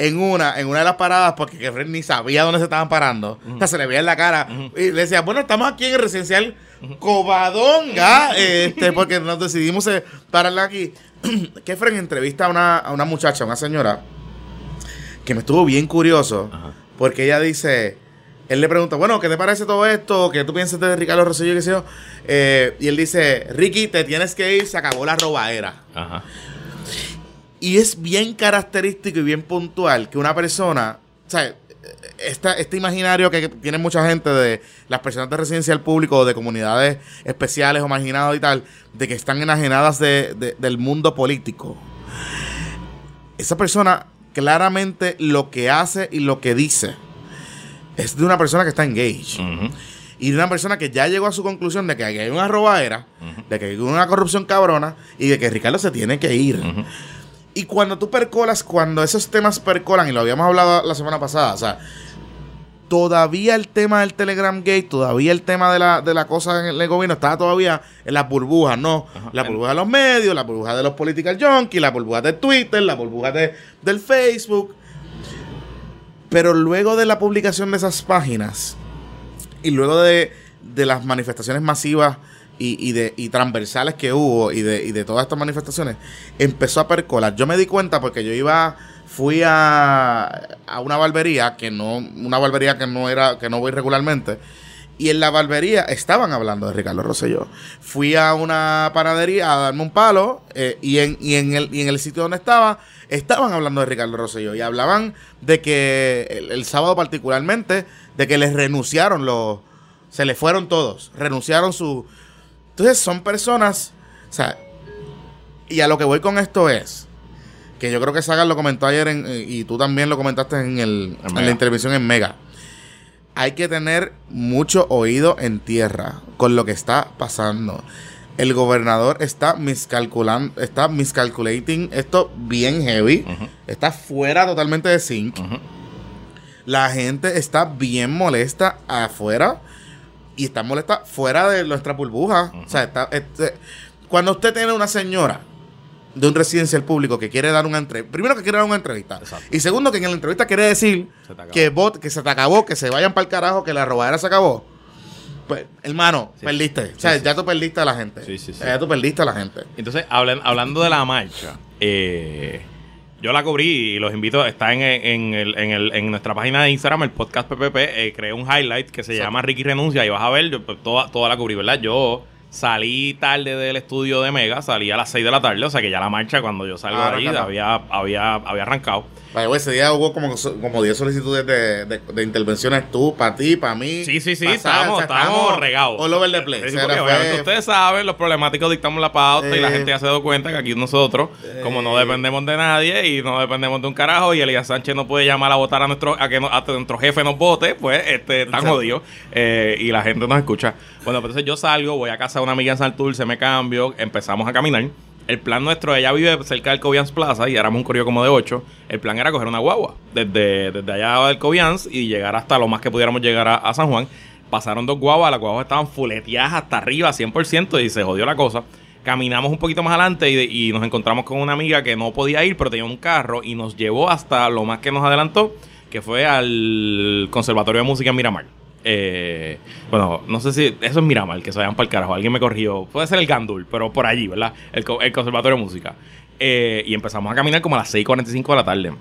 en una, en una de las paradas, porque Kefren ni sabía dónde se estaban parando, o sea, se le veía en la cara, y le decía, bueno, estamos aquí en el residencial Covadonga, este, porque nos decidimos eh, pararla aquí. Kefren entrevista a una, a una muchacha, una señora, que me estuvo bien curioso, Ajá. porque ella dice, él le pregunta, bueno, ¿qué te parece todo esto? ¿Qué tú piensas de Ricardo Rosselló? ¿Qué sé yo? Eh, y él dice, Ricky, te tienes que ir, se acabó la robaera. Ajá. Y es bien característico y bien puntual que una persona, o sea, esta, este imaginario que tiene mucha gente de las personas de residencial público o de comunidades especiales o marginadas y tal, de que están enajenadas de- de- del mundo político. Esa persona claramente lo que hace y lo que dice es de una persona que está engaged. Y de una persona que ya llegó a su conclusión de que aquí hay una robadera, de que hay una corrupción cabrona y de que Ricardo se tiene que ir. Y cuando tú percolas, cuando esos temas percolan, y lo habíamos hablado la semana pasada, o sea, todavía el tema del Telegram Gate, todavía el tema de la, de la cosa en el gobierno está todavía en las burbujas, ¿no? La burbuja de los medios, la burbuja de los political junkies, la burbuja de Twitter, la burbuja de, del Facebook. Pero luego de la publicación de esas páginas y luego de, de las manifestaciones masivas y, y de, y transversales que hubo y de, y de todas estas manifestaciones, empezó a percolar. Yo me di cuenta porque yo iba, fui a, a una barbería, que no, una barbería que no era, que no voy regularmente. Y en la barbería estaban hablando de Ricardo Rosselló. Fui a una panadería a darme un palo eh, y, en, y, en el, y en el sitio donde estaba estaban hablando de Ricardo Rosselló y hablaban de que el, el sábado particularmente de que les renunciaron los se les fueron todos, renunciaron su entonces son personas, o sea, y a lo que voy con esto es que yo creo que Sagan lo comentó ayer en- eh, y tú también lo comentaste en, el, en la intervención en Mega. Hay que tener mucho oído en tierra con lo que está pasando. El gobernador está miscalculando, está miscalculating esto bien heavy. Está fuera totalmente de sync. Ujú. La gente está bien molesta afuera y está molesta fuera de nuestra burbuja. O sea, está- este, cuando usted tiene una señora de un residencial público que quiere dar una entrevista, primero que quiere dar una entrevista, Exacto. y segundo que en la entrevista quiere decir que, vot- que se te acabó, que se vayan para el carajo, que la robadera se acabó. Pues, hermano, Sí. perdiste. Sí, o sea, sí. ya tú perdiste a la gente. Sí, sí, sí. Ya tú perdiste a la gente. Entonces, hablan- hablando de la marcha, eh, yo la cubrí y los invito, está en, en, el- en, el- en nuestra página de Instagram, el podcast PPP, eh, creé un highlight que se Exacto. llama Ricky Renuncia y vas a ver yo, pues, toda, toda la cubrí, ¿verdad? Yo salí tarde del estudio de Mega, salí a las 6 de la tarde, o sea que ya la marcha cuando yo salgo Ah, de allí había, había, había arrancado. Vaya, ese día hubo como, como 10 solicitudes de, de, de intervenciones tú, para ti, para mí. Sí, sí, sí, o sea, estábamos regados. All over the place. Sí, porque fue- ustedes saben, los problemáticos dictamos la pauta y la Eh. gente ya se dado cuenta que aquí nosotros, como no Eh. dependemos de nadie y no dependemos de un carajo, y Elías Sánchez no puede llamar a votar a nuestro, a que no- a nuestro jefe nos vote, pues este, Exacto. jodidos eh, y la gente nos escucha. Bueno, pues entonces yo salgo, voy a casa una amiga en Santurce, me cambio, empezamos a caminar. El plan nuestro, ella vive cerca del Cobians Plaza y éramos un corrido como de 8. El plan era coger una guagua desde, desde allá del Cobians y llegar hasta lo más que pudiéramos llegar a, San Juan. Pasaron dos guaguas, las guaguas estaban fuleteadas hasta arriba, 100%, y se jodió la cosa. Caminamos un poquito más adelante y, y nos encontramos con una amiga que no podía ir, pero tenía un carro y nos llevó hasta lo más que nos adelantó, que fue al Conservatorio de Música en Miramar. Eh, bueno, no sé si eso es Miramar, que se vayan para el carajo. Alguien me corrigió. Puede ser el Gandul, pero por allí, ¿verdad? El, el Conservatorio de Música. Eh, y empezamos a caminar como a las 6:45 de la tarde.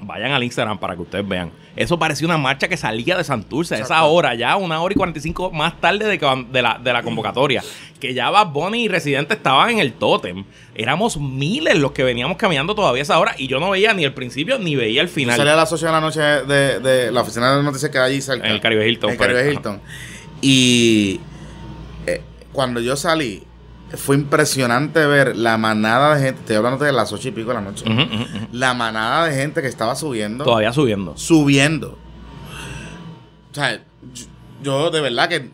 Vayan al Instagram para que ustedes vean. Eso parecía una marcha que salía de Santurce a esa hora, ya una hora y 45 más tarde de, que- de la, de la convocatoria. Que ya Bad Bunny y Residente estaban en el tótem. Éramos miles los que veníamos caminando todavía a esa hora y yo no veía ni el principio ni veía el final. salí a las 8 de la noche de, de la oficina de noticias que hay allí cerca. En el Caribe Hilton, En el por Caribe. Hilton. Y eh, cuando yo salí, fue impresionante ver la manada de gente. Estoy hablando de las 8 y pico de la noche. La manada de gente que estaba subiendo. Todavía subiendo. Subiendo. O sea, yo, yo de verdad que.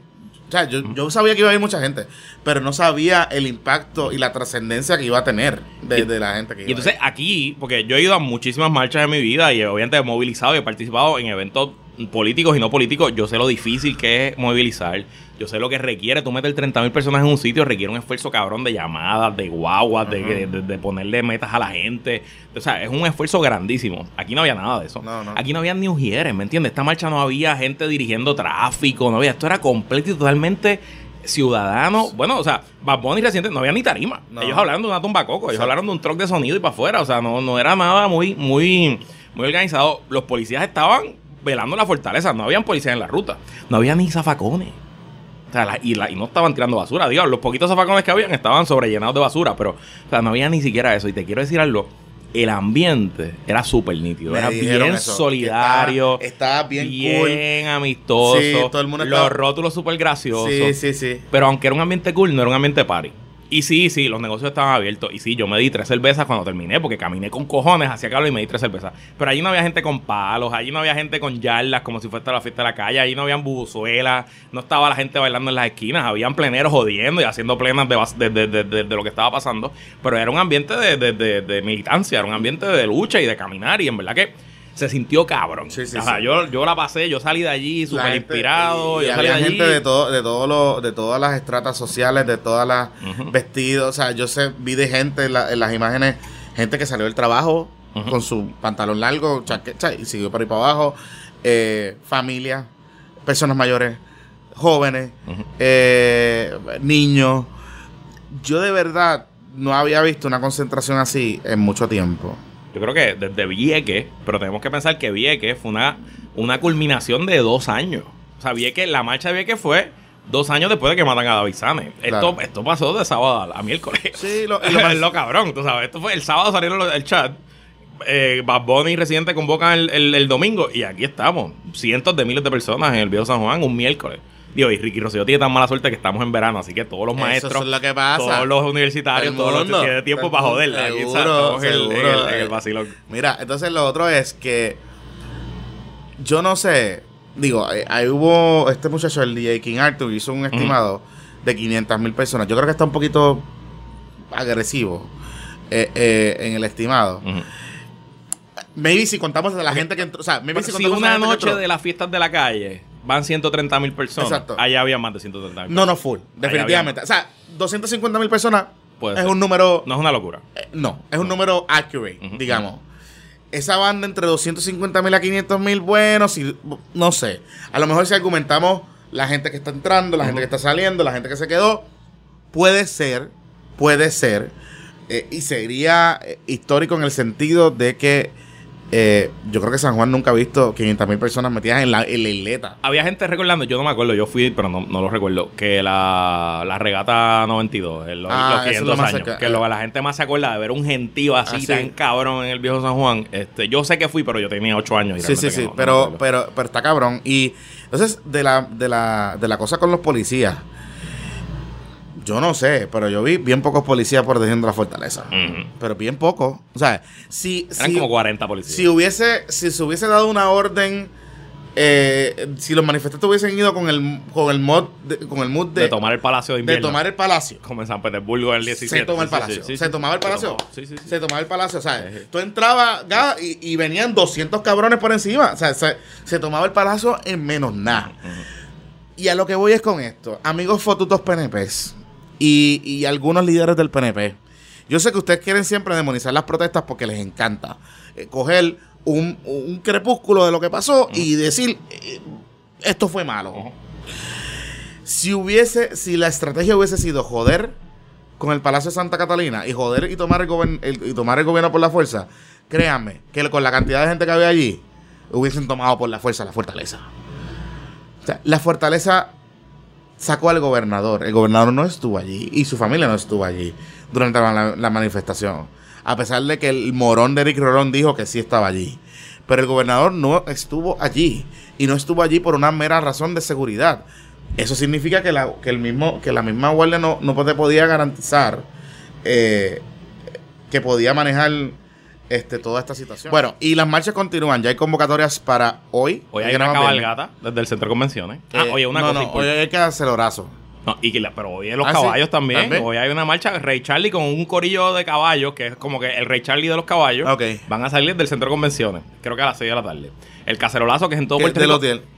O sea, yo, yo sabía que iba a ir mucha gente, pero no sabía el impacto y la trascendencia que iba a tener de, Y- de la gente que iba Y entonces aquí, porque yo he ido a muchísimas marchas en mi vida y obviamente he movilizado y he participado en eventos políticos y no políticos, yo sé lo difícil que es movilizar. Yo sé lo que requiere. Tú meter 30 mil personas en un sitio requiere un esfuerzo cabrón de llamadas, de guaguas, de, de- de- de ponerle metas a la gente. O sea, es un esfuerzo grandísimo. Aquí no había nada de eso. No, no. Aquí no había ni ujieres, ¿me entiendes? Esta marcha no había gente dirigiendo tráfico, no había. Esto era completo y totalmente ciudadano. Bueno, o sea, Bad Bunny reciente no había ni tarima. No. Ellos hablando de una tumba coco, ellos hablaron de un truck de sonido y para afuera. O sea, no, no era nada muy, muy, muy organizado. Los policías estaban velando la fortaleza, no habían policías en la ruta, no había ni zafacones. O sea, la- y, la- y no estaban tirando basura. Digo, los poquitos zafacones que habían estaban sobrellenados de basura, pero o sea, no había ni siquiera eso. Y te quiero decir algo. El ambiente era súper nítido. Me era bien eso, solidario. estaba- estaba bien cool. bien amistoso. Sí, todo el mundo los estaba- rótulos súper graciosos. Sí, sí, sí. Pero aunque era un ambiente cool, no era un ambiente party. Y sí, sí, los negocios estaban abiertos. Y sí, yo me di tres cervezas cuando terminé, porque caminé con cojones hacia calor y me di tres cervezas. Pero allí no había gente con palos, allí no había gente con yardas como si fuera la fiesta de la calle, allí no habían bubuzuelas, no estaba la gente bailando en las esquinas, habían pleneros jodiendo y haciendo plenas de, de, de- de- lo que estaba pasando. Pero era un ambiente de militancia, era un ambiente de lucha y de caminar. Y en verdad que se sintió cabrón. Sí, sí, o sea, sí. Yo, yo la pasé, yo salí de allí súper inspirado. Y, y yo salí había de allí. gente de todo, de todo lo, de todas las estratas sociales, de todas las vestidos. O sea, yo sé, vi de gente en, la- en las imágenes, gente que salió del trabajo con su pantalón largo, chaqueta y siguió para ir para abajo. Eh, familia, personas mayores, jóvenes, eh, niños. Yo de verdad no había visto una concentración así en mucho tiempo. Yo creo que desde Vieques, pero tenemos que pensar que Vieques fue una, una culminación de dos años. O sea, Vieques, la marcha de Vieques fue dos años después de que matan a David. Claro. Esto, esto pasó de sábado a, miércoles. Sí, lo- y es lo lo, cabrón, tú sabes. Esto fue el sábado salieron los- el chat. Eh, Bad Bunny y Residente convocan el, el- el domingo y aquí estamos. Cientos de miles de personas en el Viejo San Juan un miércoles. Digo, y Ricky Rosselló tiene tan mala suerte que estamos en verano, así que todos los Eso maestros, es lo que pasa. todos los universitarios, todos los que tienen tiempo para joder. Aquí Seguro, en el- en el- seguro. en el vacilón. Mira, entonces lo otro es que yo no sé, digo, ahí hubo este muchacho, el DJ King Arthur, hizo un estimado de 500 mil personas. Yo creo que está un poquito agresivo eh, eh, en el estimado. Maybe si contamos de la gente que entró, o sea, maybe si, si contamos de la una gente que noche entró- de las fiestas de la calle van 130 mil personas, Exacto. allá había más de 130 mil No, no full, definitivamente. O sea, 250 mil personas Puede es ser. un número No es una locura. Eh, no, es un número accurate, digamos. Esa banda entre 250 mil a 500 mil, bueno, si, no sé. A lo mejor si argumentamos la gente que está entrando, la gente que está saliendo, la gente que se quedó. Puede ser, puede ser, eh, y sería eh, histórico en el sentido de que eh, yo creo que San Juan nunca ha visto 500 mil personas metidas en la, en la isleta. Había gente recordando, yo no me acuerdo, yo fui, pero no, no lo recuerdo, que la, la regata 92, el- los, Ah, los eso es 500 lo más años, que lo que la gente más se acuerda de ver un gentío así Ah, tan cabrón en el viejo San Juan. Este, yo sé que fui, pero yo tenía 8 años. Y Sí, sí, sí, no- pero, pero, pero está cabrón. Y entonces, de la, de la, de la cosa con los policías, yo no sé, pero yo vi bien pocos policías protegiendo la fortaleza. Pero bien pocos. O sea, si, Eran si, como 40 policías. si hubiese, si se hubiese dado una orden, eh, si los manifestantes hubiesen ido con el, con el mod, de- con el mood de, de, tomar el Palacio de de Invierno. tomar el palacio. Como en San Petersburgo en el 17. Se toma el sí, palacio. sí, sí, se tomaba el palacio. tomó. Sí, sí, sí. Se tomaba el palacio. O sea, tú entrabas y, y venían 200 cabrones por encima. O sea, se, se tomaba el palacio en menos nada. Y a lo que voy es con esto. Amigos fotutos PNPs y, y algunos líderes del PNP. Yo sé que ustedes quieren siempre demonizar las protestas porque les encanta eh, coger un, un crepúsculo de lo que pasó y decir, eh, esto fue malo. Si hubiese, si la estrategia hubiese sido joder con el Palacio de Santa Catalina y joder y tomar el- y tomar el gobierno por la fuerza, créanme que con la cantidad de gente que había allí, hubiesen tomado por la fuerza la fortaleza. O sea, la fortaleza sacó al gobernador. El gobernador no estuvo allí y su familia no estuvo allí durante la, manifestación. A pesar de que el morón de Eric Rolón dijo que sí estaba allí. Pero el gobernador no estuvo allí. Y no estuvo allí por una mera razón de seguridad. Eso significa que la, que el mismo, que la misma guardia no, no te podía garantizar eh, que podía manejar este, toda esta situación. Bueno, y las marchas continúan. Ya hay convocatorias para hoy. Hoy hay una más bien. cabalgata desde el centro de convenciones. ah, Eh, oye, una no, cosa no, hoy hay que acelerorazo. No, y que la- pero hoy en los Ah, sí, caballos también, también. Hoy hay una marcha Rey Charlie con un corillo de caballos, que es como que el Rey Charlie de los caballos. Ok. Van a salir del centro de convenciones, creo que a las 6 de la tarde. El cacerolazo que es en todo Puerto Rico.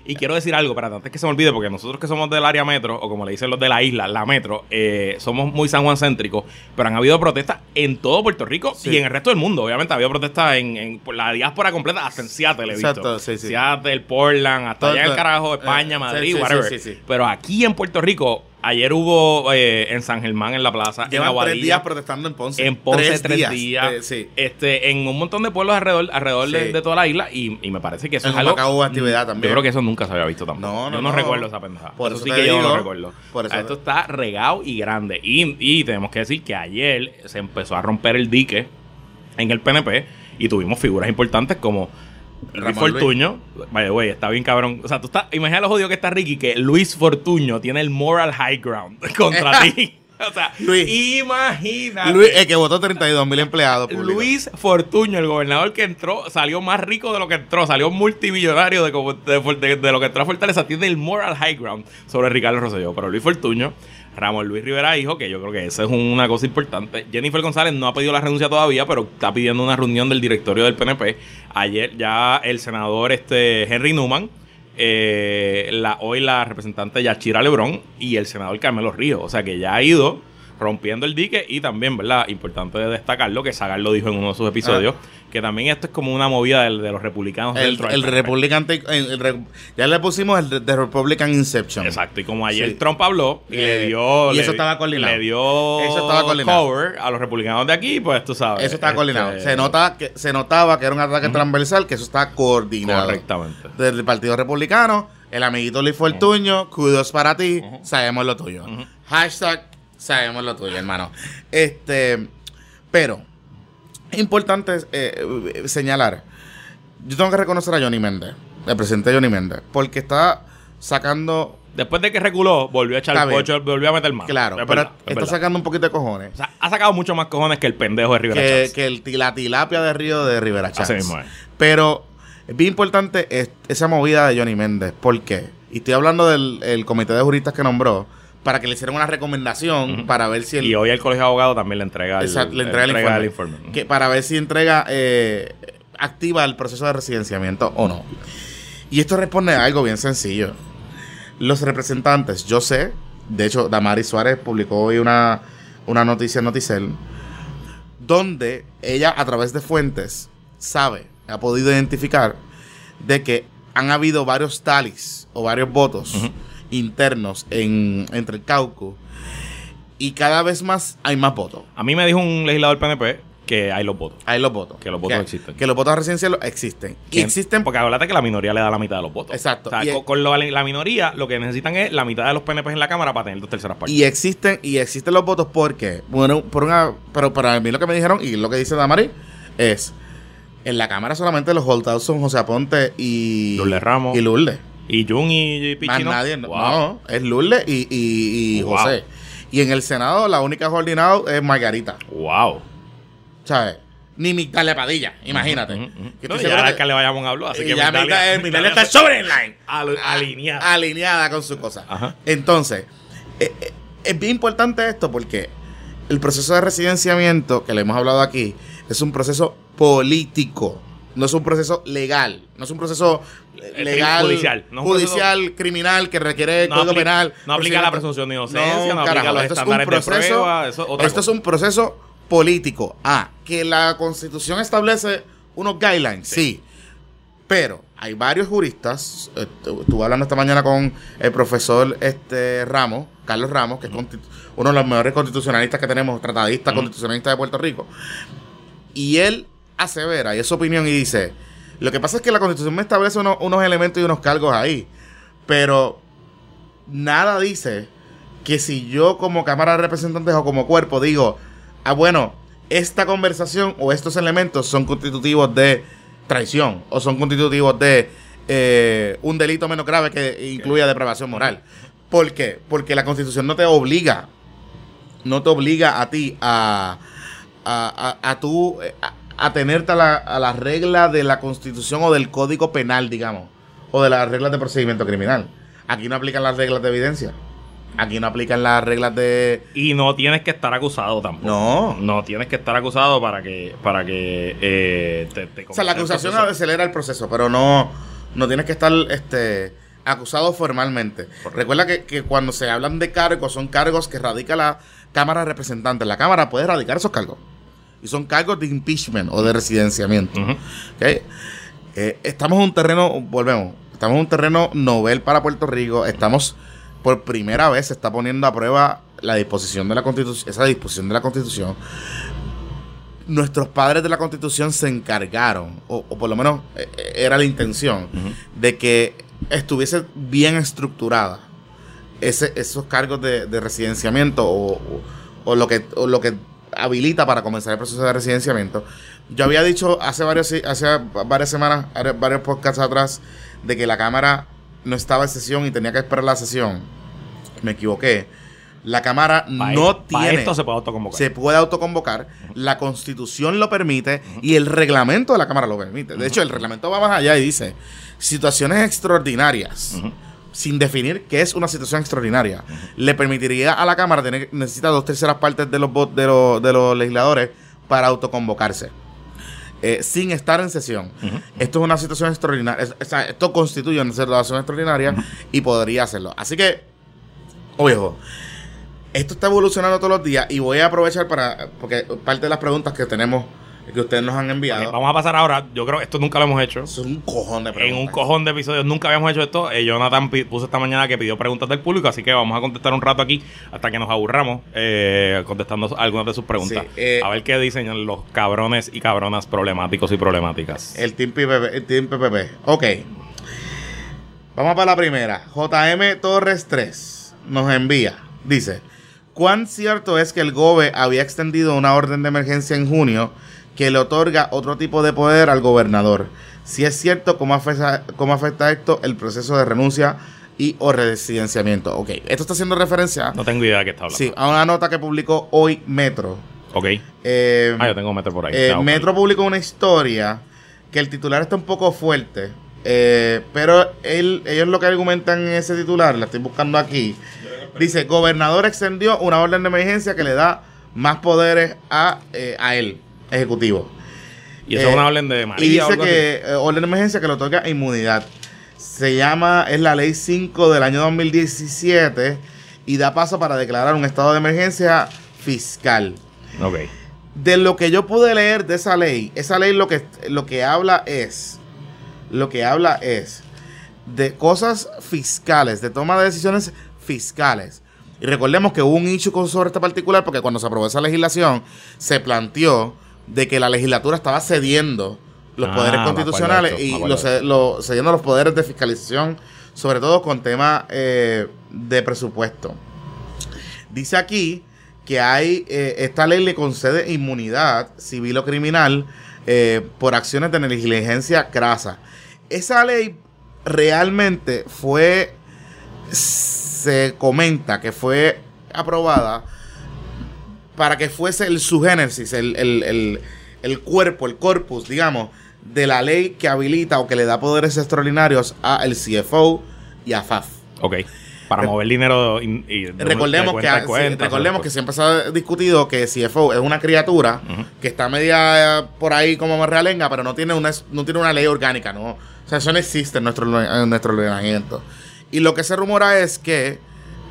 Y quiero decir algo, para antes que se me olvide, porque nosotros que somos del área metro, o como le dicen los de la isla, la metro, eh, somos muy San Juan céntricos, pero han habido protestas en todo Puerto Rico Sí. y en el resto del mundo. Obviamente ha habido protestas en, en- por la diáspora completa, hasta en Seattle he visto. Exacto, sí, sí. Seattle, Portland, hasta Todo- allá en el carajo, eh, España, sí, Madrid, whatever. sí, sí. Pero aquí en Puerto Rico, ayer hubo eh, en San Germán, en la plaza, en Llevan Aguadilla, tres días protestando en Ponce. en Ponce tres, días, Eh, sí. este, en un montón de pueblos alrededor, alrededor de, Sí. de toda la isla y, y me parece que eso En es algo... Hubo actividad Mm, también. Yo creo que eso nunca se había visto tampoco. No, no, yo no, no. recuerdo esa pendejada. Por eso eso sí que yo no lo recuerdo. Por eso Ah, Esto te- está regado y grande. Y, y tenemos que decir que ayer se empezó a romper el dique en el PNP y tuvimos figuras importantes como Luis Fortuño. Vaya, güey, está bien cabrón. O sea, tú estás. Imagina lo jodido que está Ricky, que Luis Fortuño tiene el moral high ground contra ti. O sea, Luis. imagínate. Luis, el que votó 32 mil empleados públicos. Luis Fortuño, el gobernador que entró, salió más rico de lo que entró, salió multimillonario de, como- de- de- de lo que entró a Fortaleza, tiene el moral high ground sobre Ricardo Rosselló. Pero Luis Fortuño, Ramón Luis Rivera Hijo, que yo creo que esa es una cosa importante. Jennifer González no ha pedido la renuncia todavía, pero está pidiendo una reunión del directorio del PNP. Ayer ya el senador este Henry Newman eh, la, hoy la representante Yachira Lebrón y el senador Carmelo Ríos. O sea que ya ha ido rompiendo el dique y también, ¿verdad? Importante destacarlo, que Sagar lo dijo en uno de sus episodios, que también esto es como una movida de, los republicanos. El, dentro el. Republican el- el ya le pusimos el de Republican Inception. Exacto, y como ayer Sí. Trump habló y Eh, le dio... y le- eso estaba coordinado. Le dio Eso estaba coordinado. cover a los republicanos de aquí, pues tú sabes. Eso está este, coordinado. Se, nota que, se notaba que era un ataque transversal, que eso está coordinado. Correctamente. Del Partido Republicano, el amiguito Luis Fortuño, kudos para ti, sabemos lo tuyo. Hashtag, sabemos lo tuyo, hermano. Este, pero, importante eh, señalar, yo tengo que reconocer a Johnny Méndez, el presidente Johnny Méndez, porque está sacando, Después de que reculó, volvió a echar el pocho, volvió a meter mano. claro, Es pero verdad, es está verdad. sacando un poquito de cojones. O sea, ha sacado mucho más cojones que el pendejo de Rivera que, Chats. que el, la tilapia de Río de Rivera Así Chats. mismo es. Pero es bien importante es- esa movida de Johnny Méndez. ¿Por qué? Y estoy hablando del el comité de juristas que nombró para que le hicieran una recomendación para ver si el, Y hoy el colegio de abogados también le entrega el, Exacto, le entrega el entrega informe. informe. que para ver si entrega eh, activa el proceso de residenciamiento o no. Y esto responde a algo bien sencillo. Los representantes, yo sé, de hecho, Damaris Suárez publicó hoy una, una noticia en Noticel, donde ella, a través de fuentes, sabe, ha podido identificar de que han habido varios talis o varios votos. Internos en, entre el caucus. Y cada vez más hay más votos. A mí me dijo un legislador PNP que hay los votos. Hay los votos. Que los votos existen. Que los votos residenciales existen. Y existen Porque acuérdate que la minoría le da la mitad de los votos. Exacto. O sea, Y- con, con lo- la minoría lo que necesitan es la mitad de los PNP en la Cámara para tener dos terceras partes. Y existen, y existen los votos porque, bueno, por una, pero para mí lo que me dijeron y lo que dice Damari es, en la Cámara solamente los holdouts son José Aponte y Lourdes Ramos. y Lourdes. Y Jun y, y Más Pichino. nadie, no, Wow. no, es Lourdes y, y, y Wow. José. Y en el Senado la única coordinada es Margarita, Wow. ¿sabes? Ni Migdalia Padilla, imagínate. Ujú, ujú. Que No, ya el que- alcalde Bayamón habló, así y que ya Migdalia- Migdalia, está sobre el line. al- alineada. alineada con su cosa. Ajá. Entonces, eh, eh, es bien importante esto porque el proceso de residenciamiento, que le hemos hablado aquí, es un proceso político. No es un proceso legal. No es un proceso legal, judicial, no judicial, criminal, que requiere No código penal. no aplica la presunción de inocencia, no aplica carajo, los esto es un estándares de proceso- prueba, eso es otra Esto es un proceso político. Ah, que la constitución establece unos guidelines, sí. Pero hay varios juristas. eh, tu- Estuve hablando esta mañana con el profesor este Ramos, Carlos Ramos, que es uno de los mejores constitucionalistas que tenemos, tratadista constitucionalista de Puerto Rico. Y él asevera, y es su opinión, y dice: Lo que pasa es que la constitución me establece uno- unos elementos y unos cargos ahí. Pero nada dice que si yo como Cámara de Representantes o como cuerpo digo, ah, bueno, esta conversación o estos elementos son constitutivos de traición o son constitutivos de eh, un delito menos grave que incluya depravación moral. ¿Por qué? Porque la constitución no te obliga, no te obliga a ti a, a, a, a tú, eh, a, a tenerte a la, a la regla de la constitución o del código penal, digamos, o de las reglas de procedimiento criminal. Aquí no aplican las reglas de evidencia. Aquí no aplican las reglas de... Y no tienes que estar acusado tampoco. No. No tienes que estar acusado para que, para que eh, te, te O sea, la acusación acelera el proceso, pero no, no tienes que estar este, acusado formalmente. Recuerda que, que cuando se hablan de cargos, son cargos que radica la Cámara de Representantes. La Cámara puede radicar esos cargos. Y son cargos de impeachment o de residenciamiento. Eh, estamos en un terreno, volvemos, estamos en un terreno novel para Puerto Rico. Estamos, por primera vez, se está poniendo a prueba la disposición de la Constitución, esa disposición de la Constitución. Nuestros padres de la Constitución se encargaron, o, o por lo menos eh, eh, era la intención, de que estuviese bien estructurada ese, esos cargos de, de residenciamiento o, o- o lo que, o lo que habilita para comenzar el proceso de residenciamiento. Yo había dicho hace varios hace varias semanas, varios podcasts atrás, de que la Cámara no estaba en sesión y tenía que esperar la sesión. Me equivoqué. La Cámara Pa' no esto- pa' tiene. esto se puede autoconvocar. Se puede autoconvocar, la constitución lo permite y el reglamento de la Cámara lo permite. De hecho, el reglamento va más allá y dice situaciones extraordinarias. Sin definir qué es una situación extraordinaria, le permitiría a la Cámara tener, necesita dos terceras partes de los, de los, de los legisladores para autoconvocarse. eh, sin estar en sesión. Esto es una situación extraordinaria. es- esto constituye una situación extraordinaria y podría hacerlo. Así que, ojo, esto está evolucionando todos los días y voy a aprovechar para, porque parte de las preguntas que tenemos, que ustedes nos han enviado, vamos a pasar ahora. Yo creo que esto nunca lo hemos hecho. son un cojón de En preguntas. un cojón de episodios nunca habíamos hecho esto. Eh, Jonathan puso esta mañana que pidió preguntas del público, así que vamos a contestar un rato aquí hasta que nos aburramos eh, contestando algunas de sus preguntas. Sí, eh, a ver qué dicen los cabrones y cabronas problemáticos y problemáticas. El Team PPP. El team PPP. Ok. Vamos para la primera. JM Torres 3 nos envía. Dice: ¿Cuán cierto es que el GOBE había extendido una orden de emergencia en junio que le otorga otro tipo de poder al gobernador? Si es cierto, ¿cómo afecta, cómo afecta esto el proceso de renuncia y o residenciamiento? Ok. Esto está haciendo referencia no tengo idea de qué está hablando. sí, a una nota que publicó hoy Metro. Ok. Eh, Ah, yo tengo Metro por ahí. eh, Ah. Metro publicó una historia que el titular está un poco fuerte, eh, pero él, ellos lo que argumentan en ese titular, la estoy buscando aquí, dice, gobernador extendió una orden de emergencia que le da más poderes a, eh, a él, ejecutivo. Y eso eh, es una orden de María. Y dice así. que eh, orden de emergencia que le otorga inmunidad. Se llama, es la ley 5 del año 2017 y da paso para declarar un estado de emergencia fiscal Ok. de lo que yo pude leer de esa ley, esa ley lo que, lo que habla es, lo que habla es de cosas fiscales, de toma de decisiones fiscales. Y recordemos que hubo un issue con- sobre este particular porque cuando se aprobó esa legislación se planteó de que la legislatura estaba cediendo los Ah, poderes constitucionales esto, y acuerdo lo, ce- lo- cediendo los poderes de fiscalización, sobre todo con temas eh, de presupuesto. Dice aquí que hay eh, esta ley le concede inmunidad civil o criminal eh, por acciones de negligencia crasa. Esa ley realmente fue, se comenta que fue aprobada para que fuese el sugénesis, el, el, el, el cuerpo, el corpus, digamos, de la ley que habilita o que le da poderes extraordinarios a el CFO y a FAF. Ok. Para mover dinero y, y de- de Recordemos, que, cuenta sí, recordemos que siempre se ha discutido que CFO es una criatura que está media eh, por ahí como realenga, pero no tiene una, no tiene una ley orgánica, ¿no? O sea, eso no existe en nuestro, en nuestro ordenamiento. Y lo que se rumora es que eh,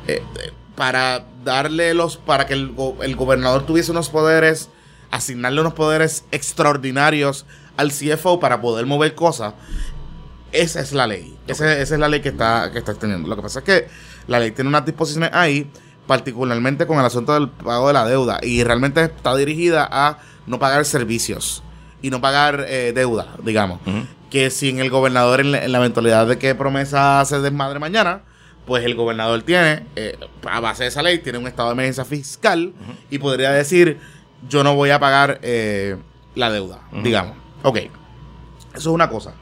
eh, para darle los, para que el, go- el gobernador tuviese unos poderes, asignarle unos poderes extraordinarios al CFO para poder mover cosas, esa es la ley. Esa, esa es la ley que está, que está extendiendo. Lo que pasa es que la ley tiene unas disposiciones ahí, particularmente con el asunto del pago de la deuda. Y realmente está dirigida a no pagar servicios y no pagar eh, deuda, digamos. Que si en el gobernador, en la, en la eventualidad de que promesa se desmadre mañana, pues el gobernador tiene, eh, a base de esa ley, tiene un estado de emergencia fiscal y podría decir, yo no voy a pagar eh, la deuda, digamos. Ok, eso es una cosa.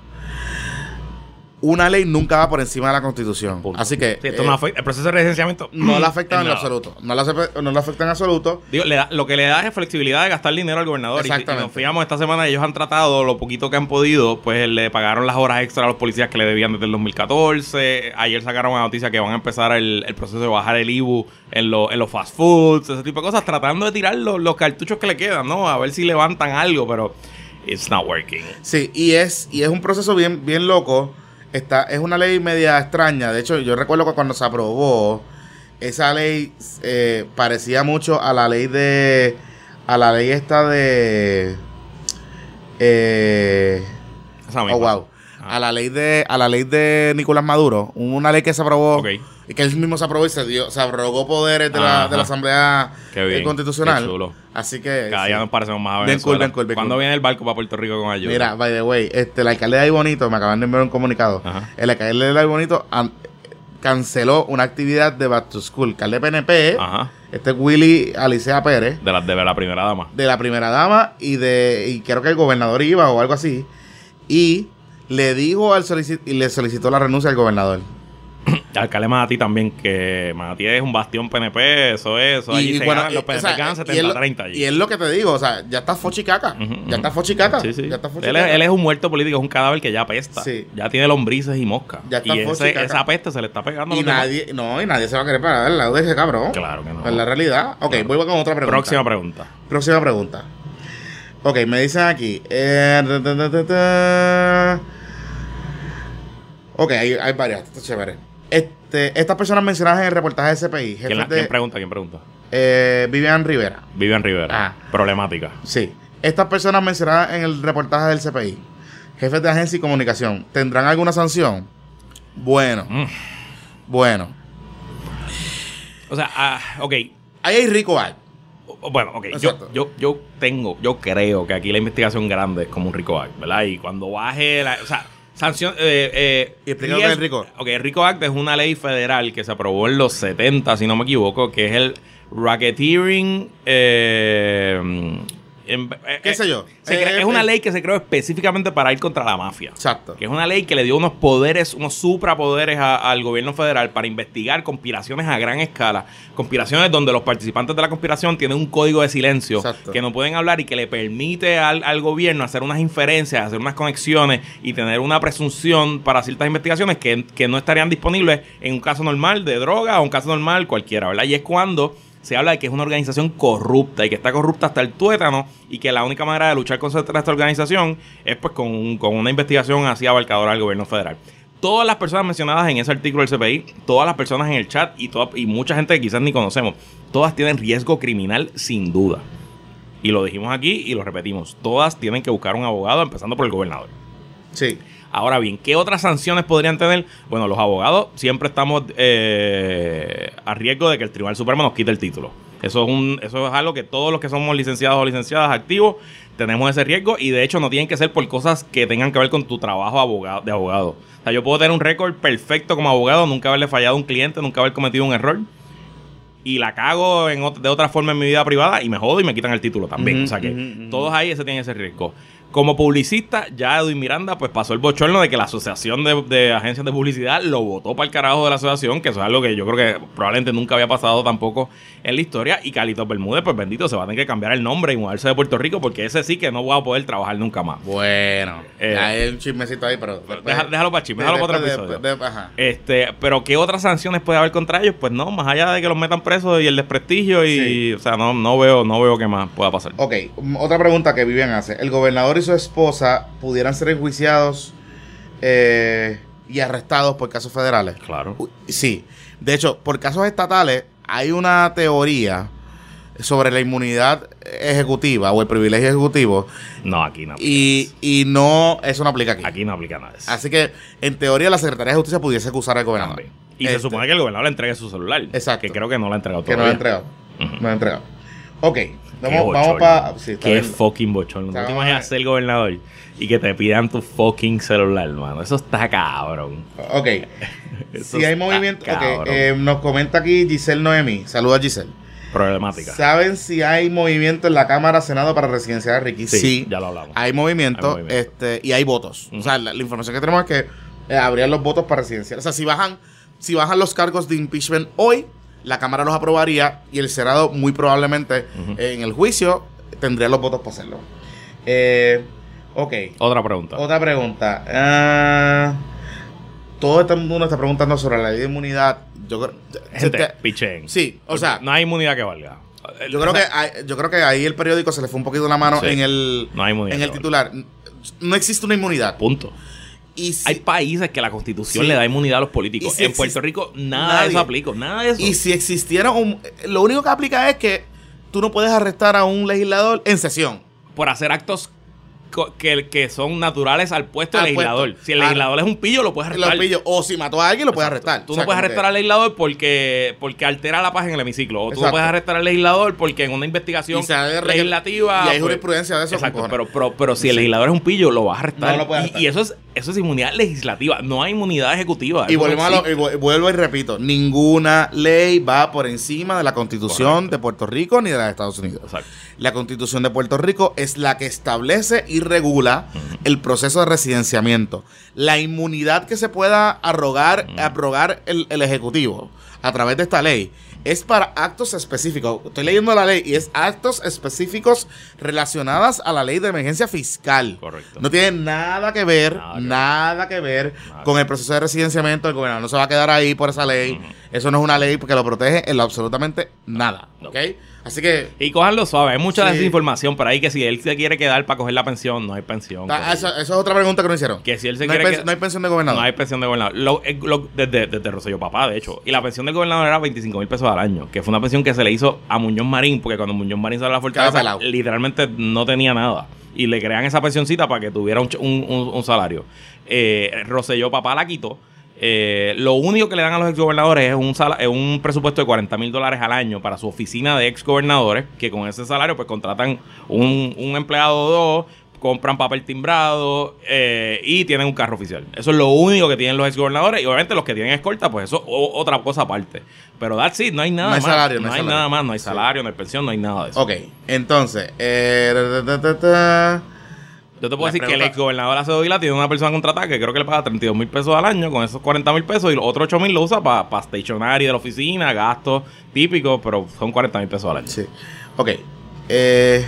Una ley nunca va por encima de la constitución. Punto. Así que Sí, esto eh, no afecta- el proceso de residenciamiento no la afecta en nada. absoluto. No la, afe- no la afecta en absoluto. Digo, le da- lo que le da es flexibilidad de gastar dinero al gobernador. Y- Y, Exactamente. nos fijamos esta semana, ellos han tratado lo poquito que han podido, pues le pagaron las horas extra a los policías que le debían desde el 2014. Ayer sacaron una noticia que van a empezar el, el proceso de bajar el IBU en, lo- en los fast foods, ese tipo de cosas, tratando de tirar los, los cartuchos que le quedan, ¿no? A ver si levantan algo, pero it's not working. Sí, y es, y es un proceso bien, bien loco. Está, es una ley media extraña. De hecho, yo recuerdo que cuando se aprobó, esa ley eh, parecía mucho a la ley de. a la ley esta de. Eh, oh, wow. Ah. A la ley de. A la ley de Nicolás Maduro. Una ley que se aprobó. Y que él mismo se aprobó y se dio, se abrogó poderes de la, de la Asamblea eh, bien, Constitucional. chulo. Así que. Cada sí. día nos parecemos más a Venezuela. cool, bien ¿Cuándo viene el barco para Puerto Rico con ayuda? Mira, by the way, este, el alcalde de Ahí Bonito, me acaban de enviar un comunicado. Ajá. El alcalde de Ahí Bonito an- canceló una actividad de Back to School. Alcalde PNP, Ajá. este es Willy Alicea Pérez, De la, de la primera dama. de la primera dama y de y creo que el gobernador iba o algo así. Y le dijo al solici- y le solicitó la renuncia al gobernador. Alcalde Manatí también, que Manatí es un bastión PNP, eso es, eso allí y, se bueno, ganan, los eh, PNP o sea, ganan y es lo- 70-30 allí. Y es lo que te digo, o sea, ya está fochicaca. Ya está fochicaca. Sí, sí. Ya está Él él es un muerto político, es un cadáver que ya apesta. Sí. Ya tiene lombrices y moscas. Ya está y ese- esa peste se le está pegando y demás. nadie, no, y nadie se va a querer parar al lado de ese cabrón. Claro que no. En la realidad. Ok, Claro. voy con otra pregunta. Próxima pregunta. Próxima pregunta. Ok, me dicen aquí. eh, ta, ta, ta, ta, ta. Ok, hay, hay varias. Esto es chévere. Este, estas personas mencionadas en el reportaje de CPI. ¿Quién, la- de, quién pregunta? ¿Quién pregunta? eh, Vivian Rivera. Vivian Rivera. Ah. Problemática. Sí. Estas personas mencionadas en el reportaje del CPI. Jefes de agencia y comunicación. ¿Tendrán alguna sanción? Bueno. Mm. Bueno. O sea, ah, ok. Ahí hay Rico. O- Bueno, ok. Yo, yo, yo tengo, yo creo que aquí la investigación grande es como un RICO Act, ¿verdad? Y cuando baje la. O sea, sanción. Eh, eh, Y explica lo que es RICO. Ok, el RICO Act es una ley federal que se aprobó en los 70, si no me equivoco, que es el Racketeering. Eh, en- eh, ¿Qué eh, sé yo? se Eh, es una ley que se creó específicamente para ir contra la mafia. Exacto. Que es una ley que le dio unos poderes, unos suprapoderes a- al gobierno federal para investigar conspiraciones a gran escala. Conspiraciones donde los participantes de la conspiración tienen un código de silencio Exacto. que no pueden hablar y que le permite al, al gobierno hacer unas inferencias, hacer unas conexiones y tener una presunción para ciertas investigaciones que, que no estarían disponibles en un caso normal de droga o un caso normal cualquiera, ¿verdad? Y es cuando se habla de que es una organización corrupta y que está corrupta hasta el tuétano y que la única manera de luchar contra esta organización es pues con, con una investigación así abarcadora del gobierno federal. Todas las personas mencionadas en ese artículo del CPI, todas las personas en el chat y, toda- y mucha gente que quizás ni conocemos, todas tienen riesgo criminal sin duda. Y lo dijimos aquí y lo repetimos. Todas tienen que buscar un abogado, empezando por el gobernador. Sí. Ahora bien, ¿qué otras sanciones podrían tener? Bueno, los abogados siempre estamos eh, a riesgo de que el Tribunal Supremo nos quite el título. Eso es, un, eso es algo que todos los que somos licenciados o licenciadas activos tenemos ese riesgo y de hecho no tienen que ser por cosas que tengan que ver con tu trabajo abogado, de abogado. O sea, yo puedo tener un récord perfecto como abogado, nunca haberle fallado a un cliente, nunca haber cometido un error y la cago en de otra forma en mi vida privada y me jodo y me quitan el título también. o sea que todos ahí ese tienen ese riesgo. Como publicista, ya Edwin Miranda pues pasó el bochorno de que la asociación de, agencias de publicidad lo votó para el carajo de la asociación, que eso es algo que yo creo que probablemente nunca había pasado tampoco en la historia. Y Calito Bermúdez, pues bendito, se va a tener que cambiar el nombre y mudarse de Puerto Rico porque ese sí que no va a poder trabajar nunca más. Bueno, eh, hay un chismecito ahí, pero... déjalo para chisme, déjalo para otro episodio. este, pero ¿qué otras sanciones puede haber contra ellos? Pues no, más allá de que los metan presos y el desprestigio y... O sea, no, no, veo, no veo qué más pueda pasar. Ok, otra pregunta que Vivian hace. El gobernador su esposa pudieran ser enjuiciados eh, y arrestados por casos federales. Claro. Sí. De hecho, por casos estatales hay una teoría sobre la inmunidad ejecutiva o el privilegio ejecutivo. No, aquí no. Y, y, no, eso no aplica aquí. Aquí no aplica nada eso. Así que, en teoría, la Secretaría de Justicia pudiese acusar al gobernador. Y se este supone que el gobernador le entregue su celular. Exacto. Que creo que no lo ha entregado todavía. Que no lo ha entregado. No lo ha entregado. Ok. Vamos, vamos para. Sí, Qué fucking bochorno. ¿No te imaginas ser gobernador y que te pidan tu fucking celular, hermano? Eso está cabrón. Ok. si hay movimiento. Ok. Eh, nos comenta aquí Giselle Noemi. Saluda Giselle. Problemática. ¿Saben si hay movimiento en la Cámara Senado para residenciar a Ricky? Sí, ya lo hablamos. Hay movimiento, Este, y hay votos. O sea, la, información que tenemos es que eh, habrían los votos para residenciar. O sea, si bajan, si bajan los cargos de impeachment hoy, la Cámara los aprobaría y el Senado muy probablemente en el juicio tendría los votos para hacerlo. Eh, ok. Otra pregunta. Otra pregunta. Ah, todo el mundo está preguntando sobre la ley de inmunidad. Yo Gente, pichen. Sí, o sea. No hay inmunidad que valga. Yo creo, que yo creo que ahí el periódico se le fue un poquito la mano en el, en el titular. No existe una inmunidad. Punto. Hay países que la constitución le da inmunidad a los políticos. en Puerto Rico nada de eso aplica, nada de eso. Y si existiera un... Lo único que aplica es que tú no puedes arrestar a un legislador en sesión. Por hacer actos que, que son naturales al puesto del legislador. Si el legislador es un pillo, lo puedes arrestar. O si mató a alguien, lo puedes arrestar. Tú no puedes arrestar al legislador porque, porque altera la paz en el hemiciclo. O tú no puedes arrestar al legislador porque en una investigación legislativa. Y hay pues, jurisprudencia de eso. Exacto, pero, pero, pero, si el legislador es un pillo, lo vas a arrestar. Y, eso es eso es inmunidad legislativa, no hay inmunidad ejecutiva. Y, vuelvo y repito, ninguna ley va por encima de la constitución de Puerto Rico ni de la de Estados Unidos. Exacto. La constitución de Puerto Rico es la que establece y regula el proceso de residenciamiento. La inmunidad que se pueda arrogar, abrogar el, el Ejecutivo a través de esta ley es para actos específicos. Estoy leyendo la ley y es actos específicos relacionados a la ley de emergencia fiscal. Correcto. No tiene nada que ver, nada que ver, con el proceso de residenciamiento. El gobernador no se va a quedar ahí por esa ley. Eso no es una ley que lo protege en absolutamente nada. ¿Ok? Así que. Y cojanlo suave. Hay mucha desinformación por ahí que si él se quiere quedar para coger la pensión, no hay pensión. Ah, eso, es otra pregunta que nos hicieron. Que si él se no, quiere hay no hay pensión de gobernador. No hay pensión de gobernador. Eh, desde, desde Rosselló Papá, de hecho. Y la pensión del gobernador era 25 mil pesos al año. Que fue una pensión que se le hizo a Muñoz Marín, porque cuando Muñoz Marín salió a la fortaleza, literalmente no tenía nada. Y le crean esa pensioncita para que tuviera un, un, salario. Eh, Rosselló Papá la quitó eh, lo único que le dan a los exgobernadores es un, es un presupuesto de 40 mil dólares al año para su oficina de exgobernadores, que con ese salario pues contratan un, empleado o dos, compran papel timbrado eh, y tienen un carro oficial. Eso es lo único que tienen los exgobernadores y obviamente los que tienen escolta, pues eso es otra cosa aparte. Pero that's it, no hay nada no hay más. Salario, no, hay, nada más, no hay salario, no hay pensión, no hay nada de eso. Ok, entonces, eh, yo te puedo decir que el ex gobernador de Acedo tiene una persona contratada que creo que le paga 32 mil pesos al año con esos 40 mil pesos y los otros 8 mil lo usa para pa stationary de la oficina, gastos típicos, pero son 40 mil pesos al año. Sí. Ok. Eh,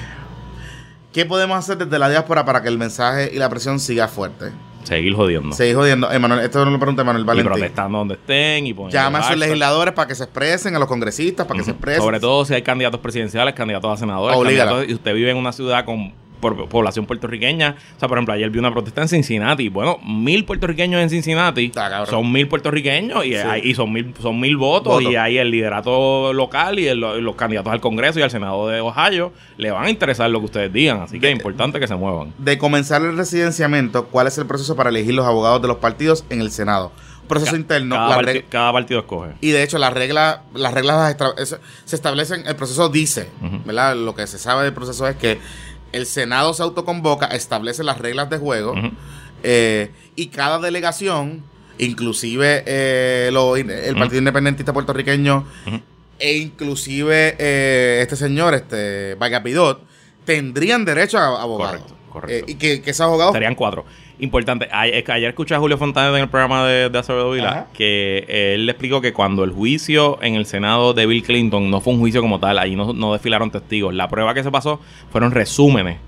¿Qué podemos hacer desde la diáspora para que el mensaje y la presión siga fuerte? Seguir jodiendo. Seguir jodiendo. Emanuel, esto no lo pregunta Manuel Valentín. Y protestando donde estén. y Llama a sus legisladores para que se expresen, a los congresistas para que se expresen. Sobre todo si hay candidatos presidenciales, candidatos a senadores. Candidatos, y usted vive en una ciudad con por población puertorriqueña. O sea, por ejemplo, ayer vi una protesta en Cincinnati. Bueno, mil puertorriqueños en Cincinnati. Son mil puertorriqueños y, Sí. hay- y son mil son mil votos. Votos. Y ahí el liderato local y el- los candidatos al Congreso y al Senado de Ohio le van a interesar lo que ustedes digan. Así que es importante que se muevan. De comenzar el residenciamiento, ¿cuál es el proceso para elegir los abogados de los partidos en el Senado? Proceso interno. cada, la parti- reg- cada partido escoge. y de hecho, las reglas, las reglas se establecen, el proceso dice. ¿verdad? Lo que se sabe del proceso es que el Senado se autoconvoca, establece las reglas de juego eh, y cada delegación, inclusive eh, lo- el. Partido Independentista Puertorriqueño e inclusive eh, este señor, este Vagapidot, tendrían derecho a abogados. Correcto. Eh, y que, que esos abogados Serían cuatro. Importante. Ay- es que Ayer escuché a Julio Fontana en el programa de, de Acevedo Vila Ajá. que él le explicó que cuando el juicio en el Senado de Bill Clinton no fue un juicio como tal, ahí no, no desfilaron testigos. La prueba que se pasó fueron resúmenes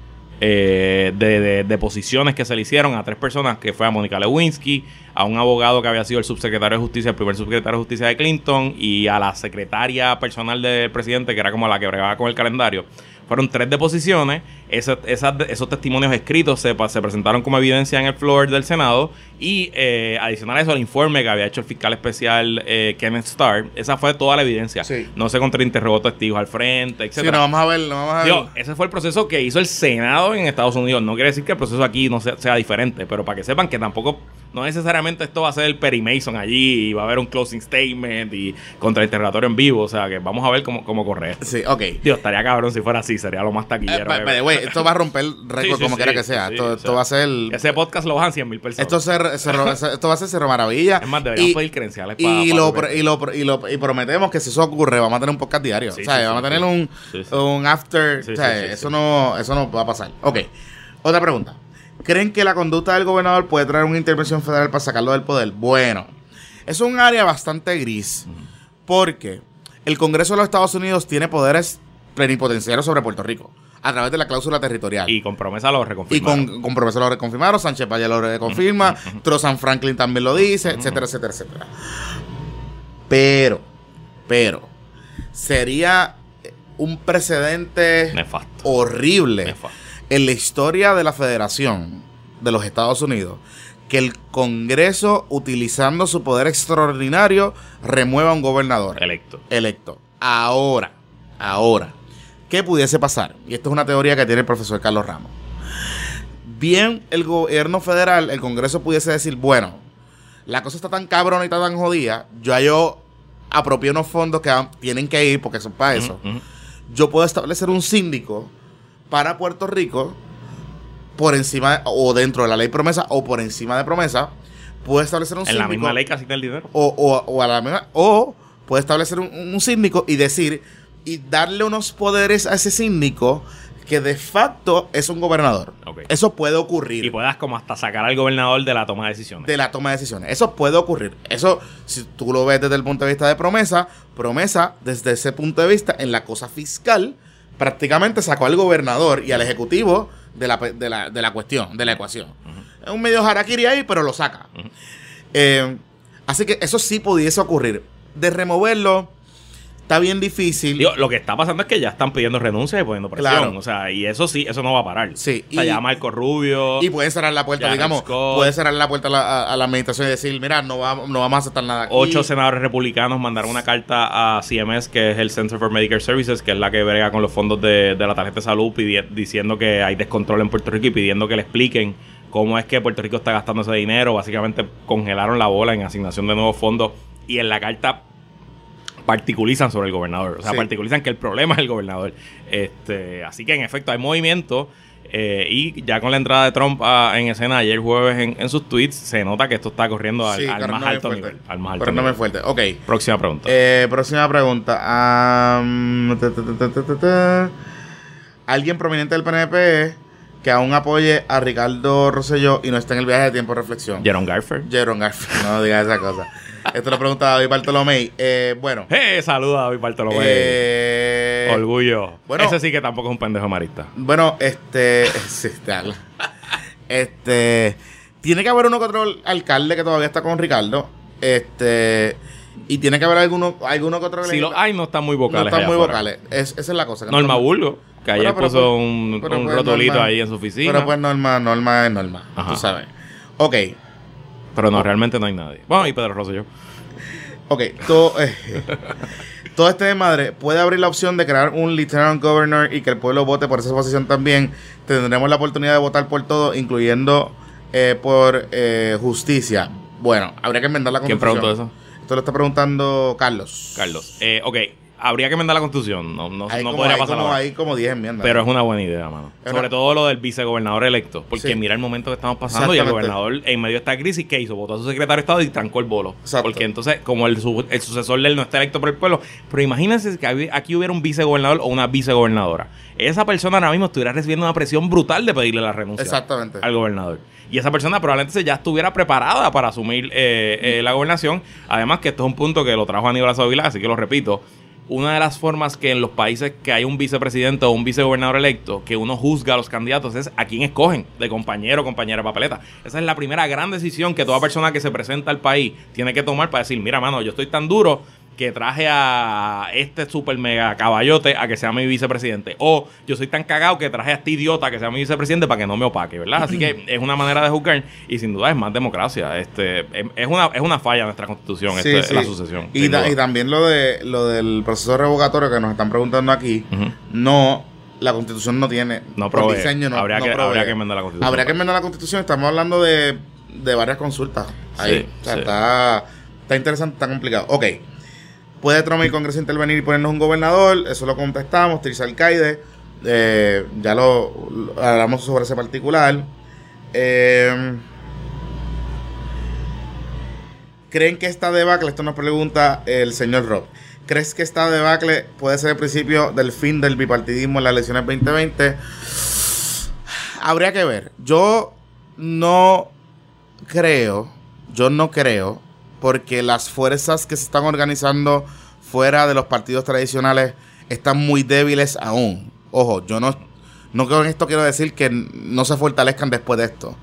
eh, de, de- de posiciones que se le hicieron a tres personas, que fue a Mónica Lewinsky, a un abogado que había sido el subsecretario de justicia, el primer subsecretario de justicia de Clinton, y a la secretaria personal del presidente, que era como la que bregaba con el calendario. Fueron tres deposiciones. Esas- esos testimonios escritos se, pa- se presentaron como evidencia en el floor del Senado. Y eh, adicional a eso, el informe que había hecho el fiscal especial eh, Kenneth Starr, esa fue toda la evidencia. Sí. No se contrainterrogó testigos al frente, Sí, etc. no, vamos a ver, no vamos a ver. Digo, ese fue el proceso que hizo el Senado en Estados Unidos. No quiere decir que el proceso aquí no sea, sea diferente, pero para que sepan que tampoco, no necesariamente esto va a ser el Perry Mason allí y va a haber un closing statement y contrainterrogatorio en vivo. O sea, que vamos a ver cómo, cómo corre esto. Sí, ok. Dios, estaría cabrón si fuera así, sería lo más Eh, taquillero. by- ever. by esto va a romper el récord Sí, como sí, quiera que sea. esto o esto sea, va a ser. Ese podcast lo bajan 100 mil personas. Esto, se, se esto va a ser Cerro Maravilla. es más, deberíamos Y- pedir credenciales para. Y para lo, pro- y, lo, y, lo- y prometemos que si eso ocurre, vamos a tener un podcast diario. O sea, vamos a tener un, un after. O sea, eso. No, eso no va a pasar. Ok. Otra pregunta. ¿Creen que la conducta del gobernador puede traer una intervención federal para sacarlo del poder? Bueno, es un área bastante gris. Porque el Congreso de los Estados Unidos tiene poderes plenipotenciarios sobre Puerto Rico a través de la cláusula territorial. Y con promesa lo Y reconfirmaron. con, con promesa lo reconfirmaron, Sánchez Valle lo reconfirma, Trozan Franklin también lo dice, etcétera, etcétera, etcétera. Pero, pero, sería un precedente Nefasto. horrible Nefasto. en la historia de la Federación de los Estados Unidos que el Congreso, utilizando su poder extraordinario, remueva a un gobernador Electo. electo. Ahora, ahora, ¿qué pudiese pasar? Y esto es una teoría que tiene el profesor Carlos Ramos. Bien, el gobierno federal, el Congreso pudiese decir, bueno, la cosa está tan cabrona y está tan jodida, yo, yo apropié unos fondos que tienen que ir porque son para eso. Yo puedo establecer un síndico para Puerto Rico por encima o dentro de la ley promesa o por encima de promesa. Puedo establecer un En síndico la misma ley que asigna el dinero. o, o- o a la misma- o puede establecer un, un síndico y decir y darle unos poderes a ese síndico que de facto es un gobernador. Eso puede ocurrir Y puedas como hasta sacar al gobernador de la toma de decisiones. de la toma de decisiones. Eso puede ocurrir. Eso, si tú lo ves desde el punto de vista de promesa, promesa desde ese punto de vista en la cosa fiscal, prácticamente sacó al gobernador y al ejecutivo de la, de la, de la cuestión, de la ecuación. Es un medio harakiri ahí, pero lo saca. Eh, así que eso sí pudiese ocurrir. De removerlo, está bien difícil. Digo, lo que está pasando es que ya están pidiendo renuncias y poniendo presión. Claro. O sea, y eso sí, eso no va a parar. Sí, O sea, y- ya Marco Rubio. y pueden cerrar la puerta, digamos, Scott. puede cerrar la puerta a la, a- la y decir, mira, no, va- no vamos a aceptar nada aquí. Ocho senadores republicanos mandaron una carta a CMS, que es el Center for Medicare Services, que es la que brega con los fondos de, de la tarjeta de salud, diciendo que hay descontrol en Puerto Rico y pidiendo que le expliquen cómo es que Puerto Rico está gastando ese dinero. Básicamente congelaron la bola en asignación de nuevos fondos y en la carta particulizan sobre el gobernador. O sea, Sí. particulizan que el problema es el gobernador. Este, así que en efecto hay movimiento. eh, y ya con la entrada de Trump ah, en escena ayer jueves en, en sus tweets, se nota que esto está corriendo al, Sí, al más alto nivel. Al más alto Corriéndome nivel. fuerte. Ok. Próxima pregunta. Eh, próxima pregunta. Ta, ta, ta. Alguien prominente del PNP que aún apoye a Ricardo Rosselló y no está en el viaje de tiempo de reflexión. Jerome Garfer. Jaron Garfield, no digas esa cosa. Esto lo pregunta David Bartolomé. Eh, bueno. ¡Eh! Saluda a David Bartolomé. Eh, Orgullo. bueno. Ese sí que tampoco es un pendejo marista. Bueno, este. Este. Tiene que haber uno que otro alcalde que todavía está con Ricardo. Este. Y tiene que haber alguno, alguno que otro Si los hay, no están muy vocales. no están muy afuera. vocales. Es- esa es la cosa. que Norma no- Burgo, Que ayer Pero- pero puso pues- un, pero un pues rotulito normal. ahí en su oficina. Pero pues normal, normal es normal. Ajá. Tú sabes. Ok, Pero no, realmente no hay nadie. Bueno, y Pedro Rosselló. ok. Todo, eh, todo este de madre puede abrir la opción de crear un lieutenant governor y que el pueblo vote por esa posición también. Tendremos la oportunidad de votar por todo, incluyendo eh, por eh, justicia. Bueno, habría que enmendar la ¿Quién constitución. preguntó eso? Esto lo está preguntando Carlos. Carlos. Eh, ok, habría que enmendar la constitución. No, no, no como, podría hay pasar como, ahora. hay como 10 enmiendas. Pero es una buena idea, mano. Sobre todo lo del vicegobernador electo. Porque Sí. mira el momento que estamos pasando y el gobernador, en medio de esta crisis, ¿qué hizo? Votó a su secretario de Estado y trancó el bolo. Exacto. Porque entonces, como el, su- el sucesor de él no está electo por el pueblo, pero imagínense que aquí hubiera un vicegobernador o una vicegobernadora. Esa persona ahora mismo estuviera recibiendo una presión brutal de pedirle la renuncia Exactamente. al gobernador. Y esa persona probablemente ya estuviera preparada para asumir eh, eh, la gobernación. Además que esto es un punto que lo trajo Aníbal Azovilá, así que lo repito. Una de las formas que en los países que hay un vicepresidente o un vicegobernador electo, que uno juzga a los candidatos es a quién escogen, de compañero o compañera papeleta. Esa es la primera gran decisión que toda persona que se presenta al país tiene que tomar para decir, mira, mano, yo estoy tan duro que traje a este super mega caballote a que sea mi vicepresidente. O yo soy tan cagado que traje a este idiota que sea mi vicepresidente para que no me opaque, ¿verdad? Así que es una manera de juzgar y sin duda es más democracia. Este, es, es una, es una falla nuestra constitución, Sí, este, sí. la sucesión. Y, también lo de lo del proceso revocatorio que nos están preguntando aquí, no, la constitución no tiene, No por provee. diseño no, Habría no que- habría que enmendar la constitución. Habría que enmendar la constitución, estamos hablando de, de varias consultas. Ahí. Sí, o sea, sí. está, está interesante, está complicado. Ok. ¿Puede Trump y Congreso intervenir y ponernos un gobernador? Eso lo contestamos, Tirsa Alcaide. Eh, ya lo, lo hablamos sobre ese particular. Eh, ¿Creen que esta debacle, esto nos pregunta el señor Rob, ¿crees que esta debacle puede ser el principio del fin del bipartidismo en las elecciones 2020? Habría que ver. Yo no creo, yo no creo, porque las fuerzas que se están organizando fuera de los partidos tradicionales están muy débiles aún. Ojo, yo no, no con esto quiero decir que no se fortalezcan después de esto.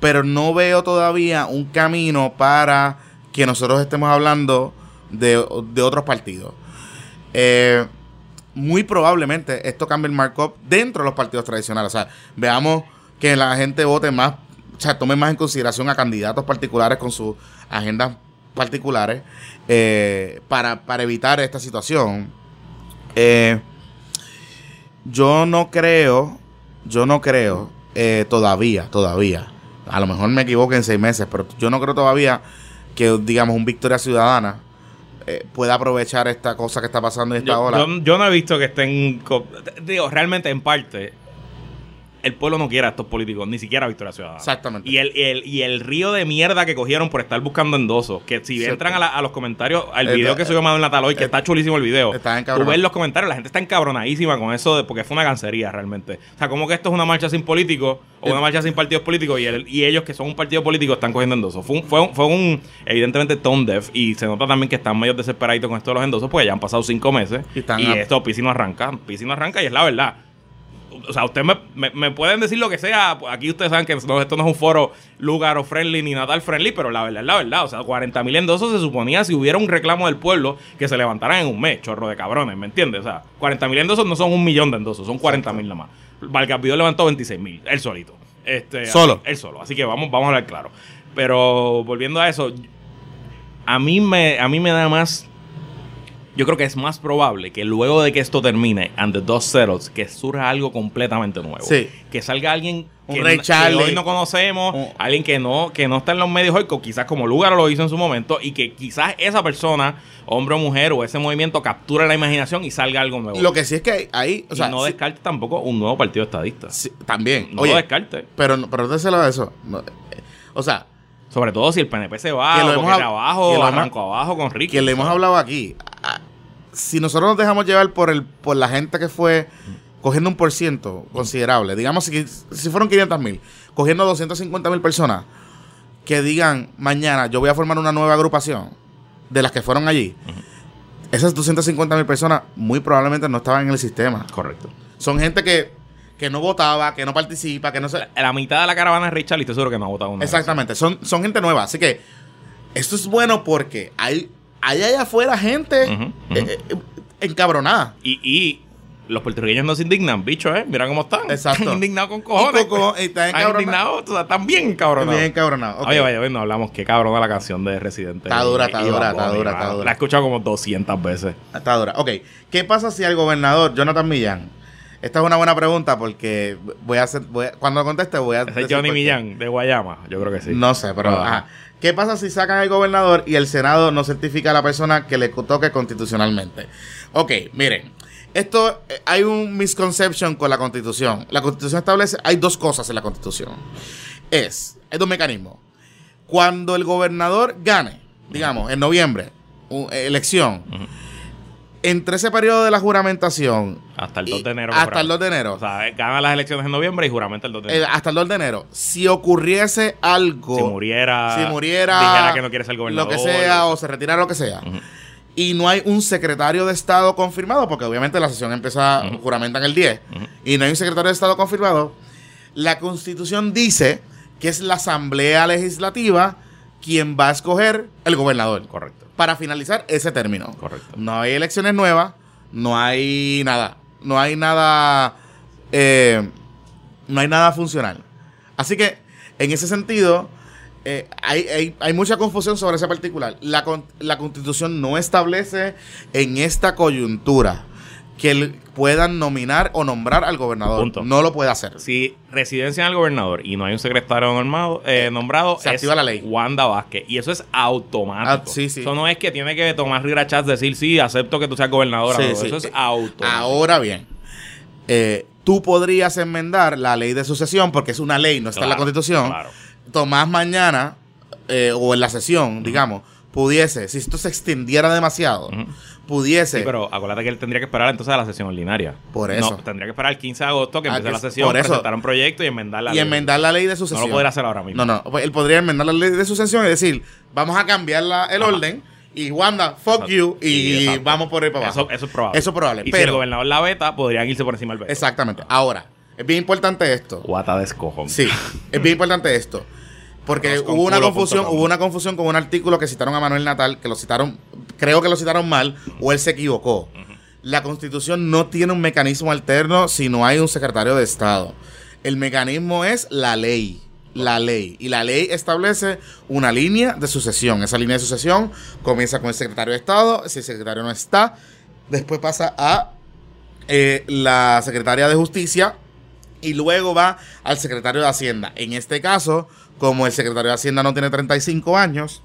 Pero no veo todavía un camino para que nosotros estemos hablando de, de otros partidos. Eh, muy probablemente esto cambie el markup dentro de los partidos tradicionales. O sea, veamos que la gente vote más, o sea, tome más en consideración a candidatos particulares con sus agendas particulares eh, para, para evitar esta situación. Eh, yo no creo, yo no creo eh, todavía, todavía. A lo mejor me equivoco en seis meses, pero yo no creo todavía que, digamos, un Victoria Ciudadana eh, pueda aprovechar esta cosa que está pasando y esta Yo, ola. yo- yo no he visto que estén. Digo, realmente en parte. El pueblo no quiere a estos políticos, ni siquiera a Victoria Ciudadana. Exactamente. Y el, y el, y el río de mierda que cogieron por estar buscando endosos. Que si Cierto. entran a, la- a los comentarios, al video eh, que subió Manuel Natal hoy, que está chulísimo el video. está Tú ves los comentarios, la gente está encabronadísima con eso, de, porque fue una cancería realmente. O sea, como que esto es una marcha sin políticos o una marcha sin partidos políticos y, el- y ellos que son un partido político están cogiendo endosos. Fue un, fue un, fue un, evidentemente, tone deaf y se nota también que están medio desesperaditos con esto de los endosos porque ya han pasado cinco meses Y y, están a- esto Pisi no arranca. Pisi no arranca y es la verdad. O sea, ustedes me, me- me pueden decir lo que sea. Aquí ustedes saben que no- esto no es un foro lugar o friendly ni natal friendly, pero la verdad es la verdad. O sea, 40 mil endosos se suponía si hubiera un reclamo del pueblo que se levantaran en un mes, chorro de cabrones, ¿me entiendes? O sea, 40 mil endosos no son un millón de endosos, son 40 mil nada más. Valgapido levantó 26 mil, él solito. Este, Solo. él solo. Así que vamos, vamos a hablar claro. Pero volviendo a eso, a mí me, a mí me da más. Yo creo que es más probable que luego de que esto termine, and the dust settles, que surja algo completamente nuevo. Sí. Que salga alguien que, hoy no conocemos, Un- alguien que no, que no está en los medios hoy, quizás como Lugar lo hizo en su momento, y que quizás esa persona, hombre o mujer, o ese movimiento capture la imaginación y salga algo nuevo. Lo que sí es que ahí, o y sea, no sí- descarte tampoco un nuevo partido estadista. sí, también. No Oye, lo descarte. pero, no- pero déselo a eso. No, eh, O sea, Sobre todo si el PNP se va, Que lo o hemos abajo, que lo hemos- abajo con Ricky. que le hemos hablado aquí. Si nosotros nos dejamos llevar por el por la gente que fue cogiendo un por ciento considerable, digamos si, si fueron 500 mil, cogiendo 250 mil personas, que digan mañana yo voy a formar una nueva agrupación de las que fueron allí, esas 250 mil personas muy probablemente no estaban en el sistema. Correcto. Son gente que, que no votaba, que no participa, que no se... La mitad de la caravana es Richard y estoy seguro que no ha votado uno. Exactamente, son, son gente nueva. Así que esto es bueno porque hay, hay allá afuera gente eh, eh, encabronada. Y, y los puertorriqueños no se indignan, bicho, ¿eh? Mira cómo están. Exacto. Están indignados con cojones. Y están encabronados. indignados, o sea, están bien cabronados. Bien cabronado. ok. Oye, vaya, oye, no hablamos qué cabrona la canción de Residente. Está dura, está dura, está dura, está dura. La he escuchado como 200 veces. Está dura. Ok. ¿Qué pasa si al gobernador Jonathan Millán? Esta es una buena pregunta porque voy a hacer. voy a- cuando conteste, voy a. Es Johnny. Millán de Guayama, yo creo que sí. No sé, pero. Ajá. ajá. ¿Qué pasa si sacan al gobernador y el Senado no certifica a la persona que le toque constitucionalmente? Ok, miren. Esto, eh, hay un misconception con la constitución. La constitución establece, hay dos cosas en la constitución. Es, hay dos mecanismos. Cuando el gobernador gane, digamos, en noviembre, eh, elección. Entre ese periodo de la juramentación Hasta el 2 y- de enero. hasta el 2 de enero, O sea, gana las elecciones en noviembre y juramenta el 2 de eh, enero. hasta el 2 de enero, si ocurriese algo, si muriera. si muriera, Dijera que no quiere ser gobernador. lo que sea, o se retirara lo que sea, y no hay un secretario de Estado confirmado, porque obviamente la sesión empieza, juramentan el 10, Ujú. y no hay un secretario de Estado confirmado, la Constitución dice que es la Asamblea Legislativa quien va a escoger el gobernador Correcto, para finalizar ese término. correcto. No hay elecciones nuevas, no hay nada, no hay nada, eh, no hay nada funcional. Así que, en ese sentido, eh, hay, hay- hay mucha confusión sobre ese particular. La, la constitución no establece en esta coyuntura que puedan nominar o nombrar al gobernador. Punto. No lo puede hacer. Si residencia en el gobernador y no hay un secretario normado, eh, nombrado, Se es activa la ley. Wanda Vázquez. Y eso es automático. Ah, sí, sí. Eso no es que tiene que tomar Rivera Chats decir, sí, acepto que tú seas gobernadora. Sí, no. Eso es Eh, automático. Ahora bien, eh, tú podrías enmendar la ley de sucesión porque es una ley, no está en la constitución. Claro. Tomás mañana eh, o en la sesión, digamos, pudiese, si esto se extendiera demasiado. Pudiese. Sí, pero acuérdate que él tendría que esperar entonces a la sesión ordinaria. Por eso. No, tendría que esperar el 15 de agosto que Ah, empiece que la es- sesión, por eso. presentar un proyecto y enmendar la y ley. enmendar la ley de No sucesión. lo podrá hacer ahora mismo. No, no, pues él podría enmendar la ley de sucesión y decir, vamos a cambiar la- el Ajá. orden y Wanda, fuck Exacto. you y vamos por ahí para abajo. Eso, eso es probable. Eso es probable, Y si el pero- gobernador la veta, podrían irse por encima del veto. Exactamente. Ahora, es bien importante esto. Guata de escojón. Sí, es bien importante esto. Porque hubo una confusión, hubo una confusión con un artículo que citaron a Manuel Natal, que lo citaron, creo que lo citaron mal, o él se equivocó. La constitución no tiene un mecanismo alterno si no hay un secretario de Estado. El mecanismo es la ley. La ley. Y la ley establece una línea de sucesión. Esa línea de sucesión comienza con el secretario de Estado. Si el secretario no está, después pasa a eh, la secretaria de Justicia y luego va al secretario de Hacienda. En este caso, como el secretario de Hacienda no tiene 35 años,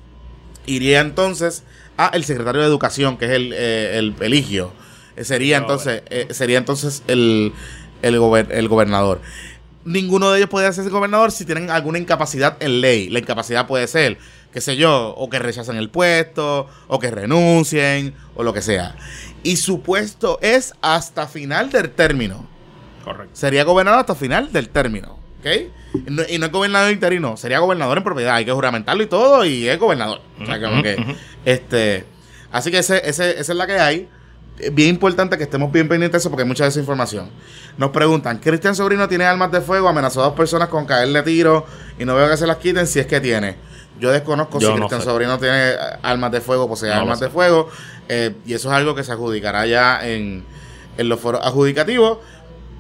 iría entonces a el secretario de Educación, que es el, eh, el eligio. Eh, Sería No, entonces, eh, sería entonces el, el, gober- el gobernador. Ninguno de ellos puede ser gobernador si tienen alguna incapacidad en ley. La incapacidad puede ser, qué sé yo, o que rechacen el puesto, o que renuncien, o lo que sea. Y su puesto es hasta final del término Correcto. sería gobernador hasta final del término. ¿Ok? Y no, y no es gobernador interino, sería gobernador en propiedad. Hay que juramentarlo y todo, y es gobernador. O sea, como Ujú, que, ujú. este, así que ese, ese- esa es la que hay. Bien importante que estemos bien pendientes de eso porque hay mucha desinformación. Nos preguntan, ¿Cristian Sobrino tiene armas de fuego? Amenazó a dos personas con caerle tiro y no veo que se las quiten si es que tiene. Yo desconozco Yo si no Cristian sé. Sobrino tiene eh, armas de fuego, posee No armas de fuego. eh, y eso es algo que se adjudicará ya en, en los foros adjudicativos.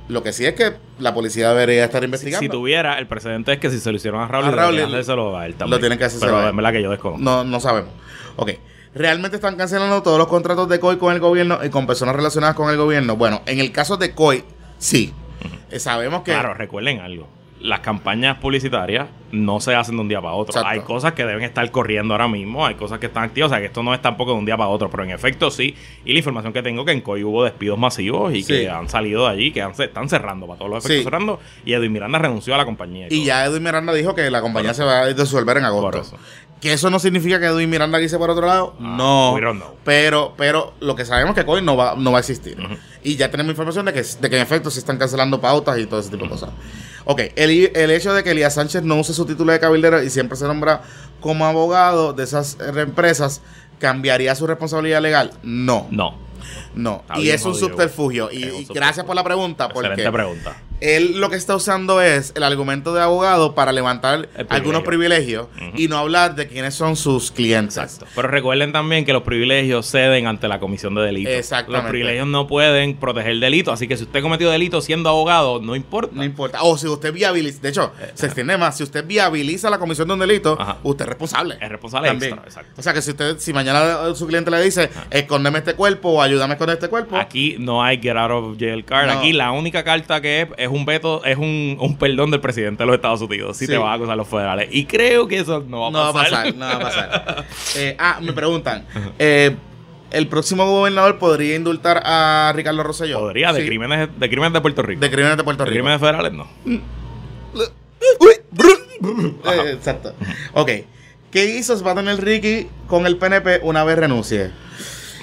Lo que sí es que la policía debería estar investigando. si tuviera, el precedente es que si se lo hicieron a Raúl, A Raúl, deberían hacérselo a él también. lo tienen que hacer Pero es verdad que yo desconozco. No, no sabemos. Ok. ¿Realmente están cancelando todos los contratos de COI con el gobierno y con personas relacionadas con el gobierno? Bueno, en el caso de COI, sí. Eh, sabemos que... Claro, recuerden algo. Las campañas publicitarias no se hacen de un día para otro. Exacto. Hay cosas que deben estar corriendo ahora mismo, hay cosas que están activas, o sea que esto no es tampoco de un día para otro, pero en efecto sí. Y la información que tengo que en COI hubo despidos masivos y Sí. que han salido de allí, que han- están cerrando, para todos los efectos Sí. cerrando. Y Edwin Miranda renunció a la compañía. Y ya Edwin Miranda dijo que la compañía se va a disolver en agosto. Por eso. ¿Que eso no significa que Edwin Miranda quise por otro lado? Ah, no. Pero, pero lo que sabemos es que COI no va, no va a existir. Y ya tenemos información de que, de que en efecto se están cancelando pautas y todo ese tipo de cosas. Ok, el, el hecho de que Elías Sánchez no use su título de cabildero y siempre se nombra como abogado de esas empresas, ¿cambiaría su responsabilidad legal? No. No. No. Está y es un jodido. subterfugio. Y, Es un y subterfugio. gracias por la pregunta. Porque Excelente pregunta. Él lo que está usando es el argumento de abogado para levantar privilegio. algunos privilegios y no hablar de quiénes son sus clientes. Exacto. Pero recuerden también que los privilegios ceden ante la comisión de delitos. Exactamente. Los privilegios no pueden proteger el delito. Así que si usted cometió delito siendo abogado, no importa. No importa. O si usted viabiliza, de hecho, se extiende más. Si usted viabiliza la comisión de un delito, Ajá. usted es responsable. Es responsable También. extra, exacto. O sea que si usted, si mañana su cliente le dice, escóndeme este cuerpo o ayúdame esconder este cuerpo, Aquí no hay get out of jail card. No. Aquí la única carta que es es un veto, es un, un perdón del presidente de los Estados Unidos si Sí. te vas a acusar los federales. Y creo que eso no va a no va a pasar. pasar, no va a pasar. Eh, ah, me preguntan, eh, ¿el próximo gobernador podría indultar a Ricardo Rosselló? Podría, de Sí. crímenes de crímenes de Puerto Rico. De crímenes de Puerto De Rico. crímenes federales no. Brr. Eh, exacto. Ok. ¿Qué hizo va a tener Ricky con el PNP una vez renuncie?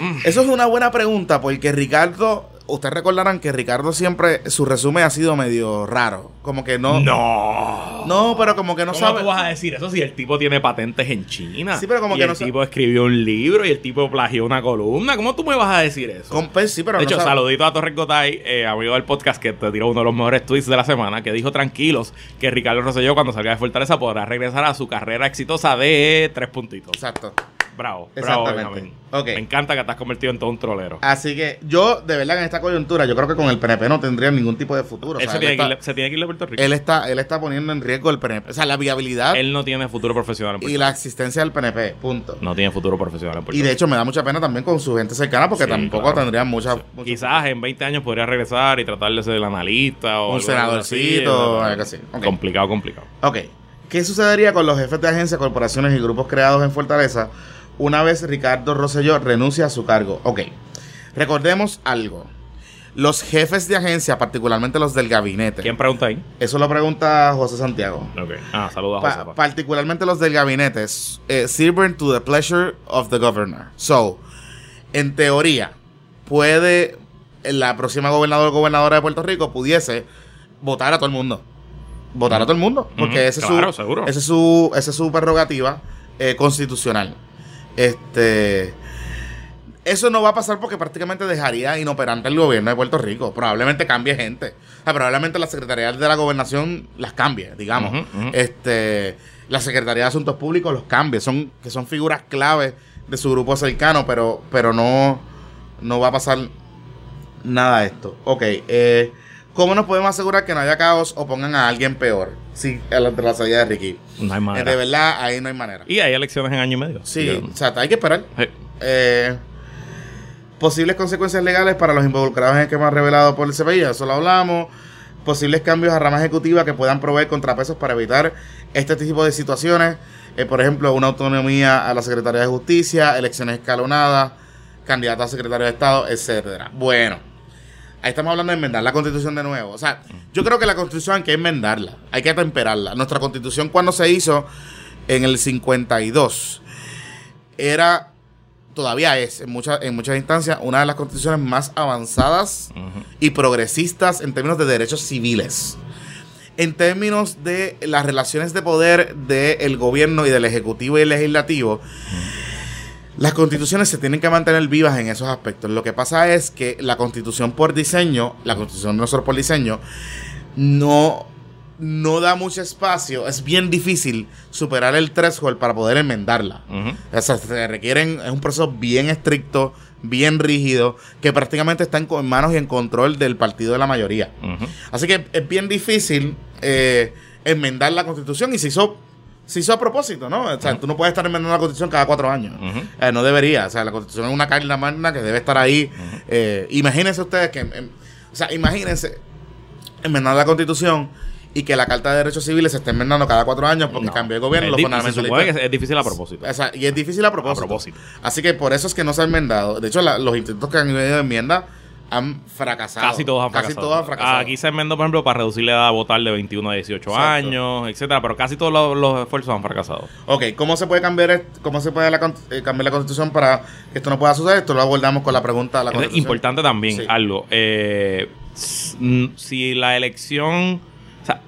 Mm. Eso es una buena pregunta porque Ricardo, ustedes recordarán que Ricardo siempre, su resumen ha sido medio raro. Como que no... No. No, pero como que no ¿Cómo sabe... tú vas a decir eso si el tipo tiene patentes en China? Sí, pero como y que el no sa- tipo escribió un libro y el tipo plagió una columna. ¿Cómo tú me vas a decir eso? Com- pues sí, pero de no hecho, sabe- saludito a Torres Gotay, eh, amigo del podcast, que te tiró uno de los mejores tweets de la semana, que dijo tranquilos que Ricardo Rosselló cuando salga de Fortaleza podrá regresar a su carrera exitosa de tres puntitos. Exacto. Bravo, Exactamente. Benjamín. Ok. Me encanta que has convertido en todo un trolero. Así que yo, de verdad, en esta coyuntura, yo creo que con el PNP no tendría ningún tipo de futuro. O él sea, se, él, tiene que irle, se tiene que ir de Puerto Rico. él, está, él está poniendo en riesgo el PNP. O sea, la viabilidad Él no tiene futuro profesional en Puerto y la existencia del PNP. Punto. No tiene futuro profesional en Puerto Y de hecho me da mucha pena también con su gente cercana porque Sí, tampoco claro. tendrían mucha... Quizás en 20 años podría regresar y tratar de ser el analista o Un senadorcito, así, algo así. Complicado, complicado. Ok. ¿Qué sucedería con los jefes de agencias, corporaciones y grupos creados en Fortaleza una vez Ricardo Rosselló renuncia a su cargo? Ok. Recordemos algo. Los jefes de agencia, particularmente los del gabinete, ¿Quién pregunta ahí? eso lo pregunta José Santiago. Ok. Ah, saludos a José. pa. particularmente los del gabinete, eh, sirven to the pleasure of the governor. So, en teoría, puede la próxima gobernador o gobernadora de Puerto Rico pudiese votar a todo el mundo. Votar a todo el mundo. Porque Ujú, ese, es claro, su, seguro. ese es su esa es su prerrogativa eh, constitucional. Este. Eso no va a pasar porque prácticamente dejaría inoperante el gobierno de Puerto Rico. Probablemente cambie gente. O sea, probablemente la Secretaría de la Gobernación las cambie, digamos. Este, la Secretaría de Asuntos Públicos los cambie. Son, que son figuras clave de su grupo cercano, pero, pero no, no va a pasar nada de esto. Ok, eh, ¿cómo nos podemos asegurar que no haya caos o pongan a alguien peor? Sí, a la, salida de Ricky. No hay Eh, manera. de verdad, ahí no hay manera. Y hay elecciones en año y medio. Sí, o sea, hay que esperar. sí. Eh, posibles consecuencias legales para los involucrados en el esquema revelado por el CPI, eso lo hablamos. Posibles cambios a rama ejecutiva que puedan proveer contrapesos para evitar este tipo de situaciones. Eh, por ejemplo, una autonomía a la Secretaría de Justicia, elecciones escalonadas, candidato a secretario de Estado, etcétera. Bueno, ahí estamos hablando de enmendar la constitución de nuevo. O sea, yo creo que la constitución hay que enmendarla, hay que atemperarla. Nuestra constitución cuando se hizo en el 52 era, todavía es, en, muchas en muchas instancias, una de las constituciones más avanzadas y progresistas en términos de derechos civiles. En términos de las relaciones de poder del gobierno y del ejecutivo y el legislativo, las constituciones se tienen que mantener vivas en esos aspectos. Lo que pasa es que la constitución por diseño, la constitución de nosotros por diseño, no, no da mucho espacio. Es bien difícil superar el threshold para poder enmendarla. Ujú. O sea, se requieren, es un proceso bien estricto, bien rígido, que prácticamente está en manos y en control del partido de la mayoría. Así que es bien difícil eh, enmendar la constitución y se hizo, se hizo a propósito, ¿no? O sea, tú no puedes estar enmendando la constitución cada cuatro años. Eh, no debería. O sea, la constitución es una carta magna que debe estar ahí. Eh, imagínense ustedes que, em, o sea, imagínense enmendar la constitución y que la Carta de Derechos Civiles se esté enmendando cada cuatro años porque No. cambió el gobierno. Es los di- se supone que es difícil a propósito. o sea, y es difícil a propósito. A propósito. Así que por eso es que no se ha enmendado. De hecho, la- los intentos que han ido de enmienda han fracasado. Casi todos han fracasado. Casi todos han fracasado. Aquí se enmendó, por ejemplo, para reducir la edad a votar de 21 a 18 Exacto. años, etcétera, pero casi todos los, los esfuerzos han fracasado. Ok, ¿cómo se puede cambiar cómo se puede la eh, cambiar la constitución para que esto no pueda suceder? Esto lo abordamos con la pregunta de la Es constitución. importante también Sí. algo. eh, si la elección. O sea,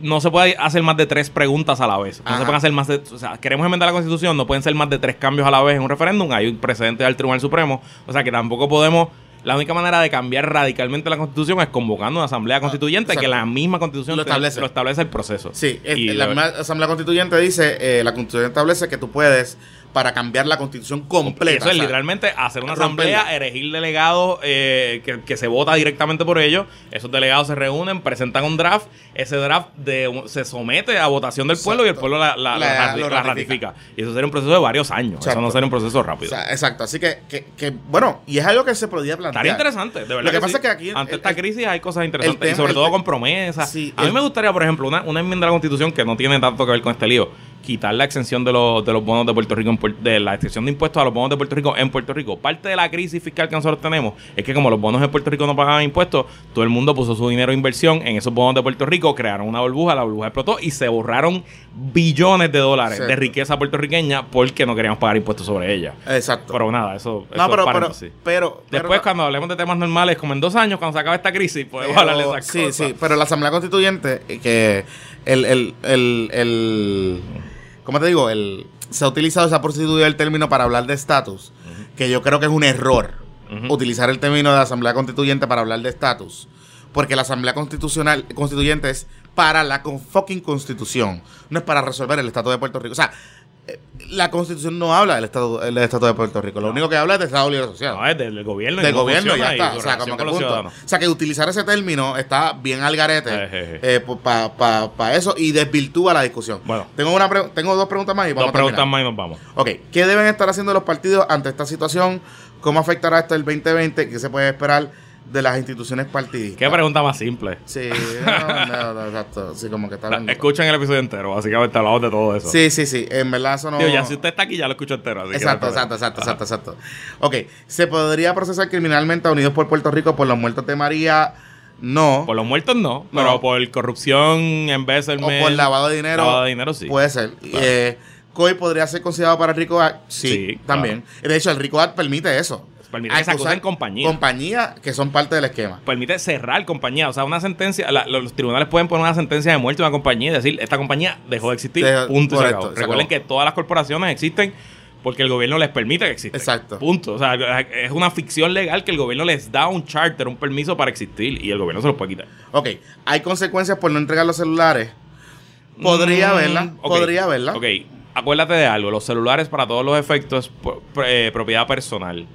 no se puede hacer más de tres preguntas a la vez. No Ajá. se pueden hacer más de. O sea, queremos enmendar la constitución, no pueden ser más de tres cambios a la vez en un referéndum. Hay un precedente del Tribunal Supremo. O sea, que tampoco podemos la única manera de cambiar radicalmente la constitución es convocando una asamblea constituyente que la misma constitución Lo te- establece. lo establece el proceso. Sí, la misma Asamblea Constituyente dice, eh, la Constitución establece que tú puedes, para cambiar la Constitución completa. Eso es o sea, literalmente hacer una romperla. asamblea, elegir delegados eh, que, que se vota directamente por ellos. Esos delegados se reúnen, presentan un draft. Ese draft de, se somete a votación del pueblo y el pueblo la, ratifica. Y eso sería un proceso de varios años. Eso no sería un proceso o rápido. sea, exacto, así que, que, que, bueno, y es algo que se podía plantear. Estaría interesante, de verdad. Lo que pasa es que aquí- Ante el- esta el- crisis hay cosas interesantes. tema- y sobre todo con promesas. Sí, a mí el- me gustaría, por ejemplo, una, una enmienda a la Constitución que no tiene tanto que ver con este lío. Quitar la exención de los, de los bonos de Puerto Rico, en de la exención de impuestos a los bonos de Puerto Rico en Puerto Rico. Parte de la crisis fiscal que nosotros tenemos es que como los bonos de Puerto Rico no pagaban impuestos, todo el mundo puso su dinero de inversión en esos bonos de Puerto Rico, crearon una burbuja, la burbuja explotó y se borraron billones de dólares Sí. de riqueza puertorriqueña porque no queríamos pagar impuestos sobre ella. Exacto. Pero nada, eso, no, eso es pero, pero, pero, pero- Después, cuando hablemos de temas normales, como en dos años, cuando se acabe esta crisis, podemos hablar de esas sí, cosas. sí, pero la Asamblea Constituyente, eh, que el, el, el, el ¿cómo te digo? El, se ha utilizado esa procedura del término para hablar de estatus, que yo creo que es un error utilizar el término de Asamblea Constituyente para hablar de estatus. Porque la Asamblea Constitucional Constituyente es para la con fucking Constitución, no es para resolver el Estado de Puerto Rico. O sea, la Constitución no habla del Estado, del Estado de Puerto Rico, lo único que habla es del Estado Libre Asociado No, es del, gobierno. del gobierno ya está. O sea, que con los punto. ciudadanos. O sea, que utilizar ese término está bien al garete Eh, eh, para eso y desvirtúa la discusión. Bueno. tengo, una tengo dos preguntas más y vamos Dos a preguntas más y nos vamos. Ok, ¿qué deben estar haciendo los partidos ante esta situación? ¿Cómo afectará esto el 2020? ¿Qué se puede esperar de las instituciones partidistas? Qué pregunta más simple. Sí, no, no, no, exacto. Sí, como que está hablando. Escuchen el episodio entero, básicamente hablamos de todo eso. Sí, sí, sí. En verdad eso no... Digo, ya si usted está aquí, ya lo escucho entero. así Exacto, exacto, exacto, exacto, exacto. Ok, ¿se podría procesar criminalmente a Unidos por Puerto Rico por los muertos de María? No. Por los muertos no, pero por corrupción en vez de o por lavado de dinero. Lavado de dinero, sí. Puede ser. Eh, COI podría ser considerado para el RICO Act. Sí, Sí, también. De hecho, el RICO Act permite eso. Permite que se acusen compañías. Compañías que son parte del esquema. permite cerrar compañía. O sea, una sentencia, la- los tribunales pueden poner una sentencia de muerte a una compañía y decir, esta compañía dejó de existir, punto y se correcto, acabó. se Recuerden acabó. que todas las corporaciones existen porque el gobierno les permite que existan. Exacto. Punto. O sea, es una ficción legal que el gobierno les da un charter, un permiso para existir y el gobierno se los puede quitar. Ok, hay consecuencias por no entregar los celulares. Podría Mm, verla, podría verla. Ok, acuérdate de algo. Los celulares, para todos los efectos, eh, propiedad personal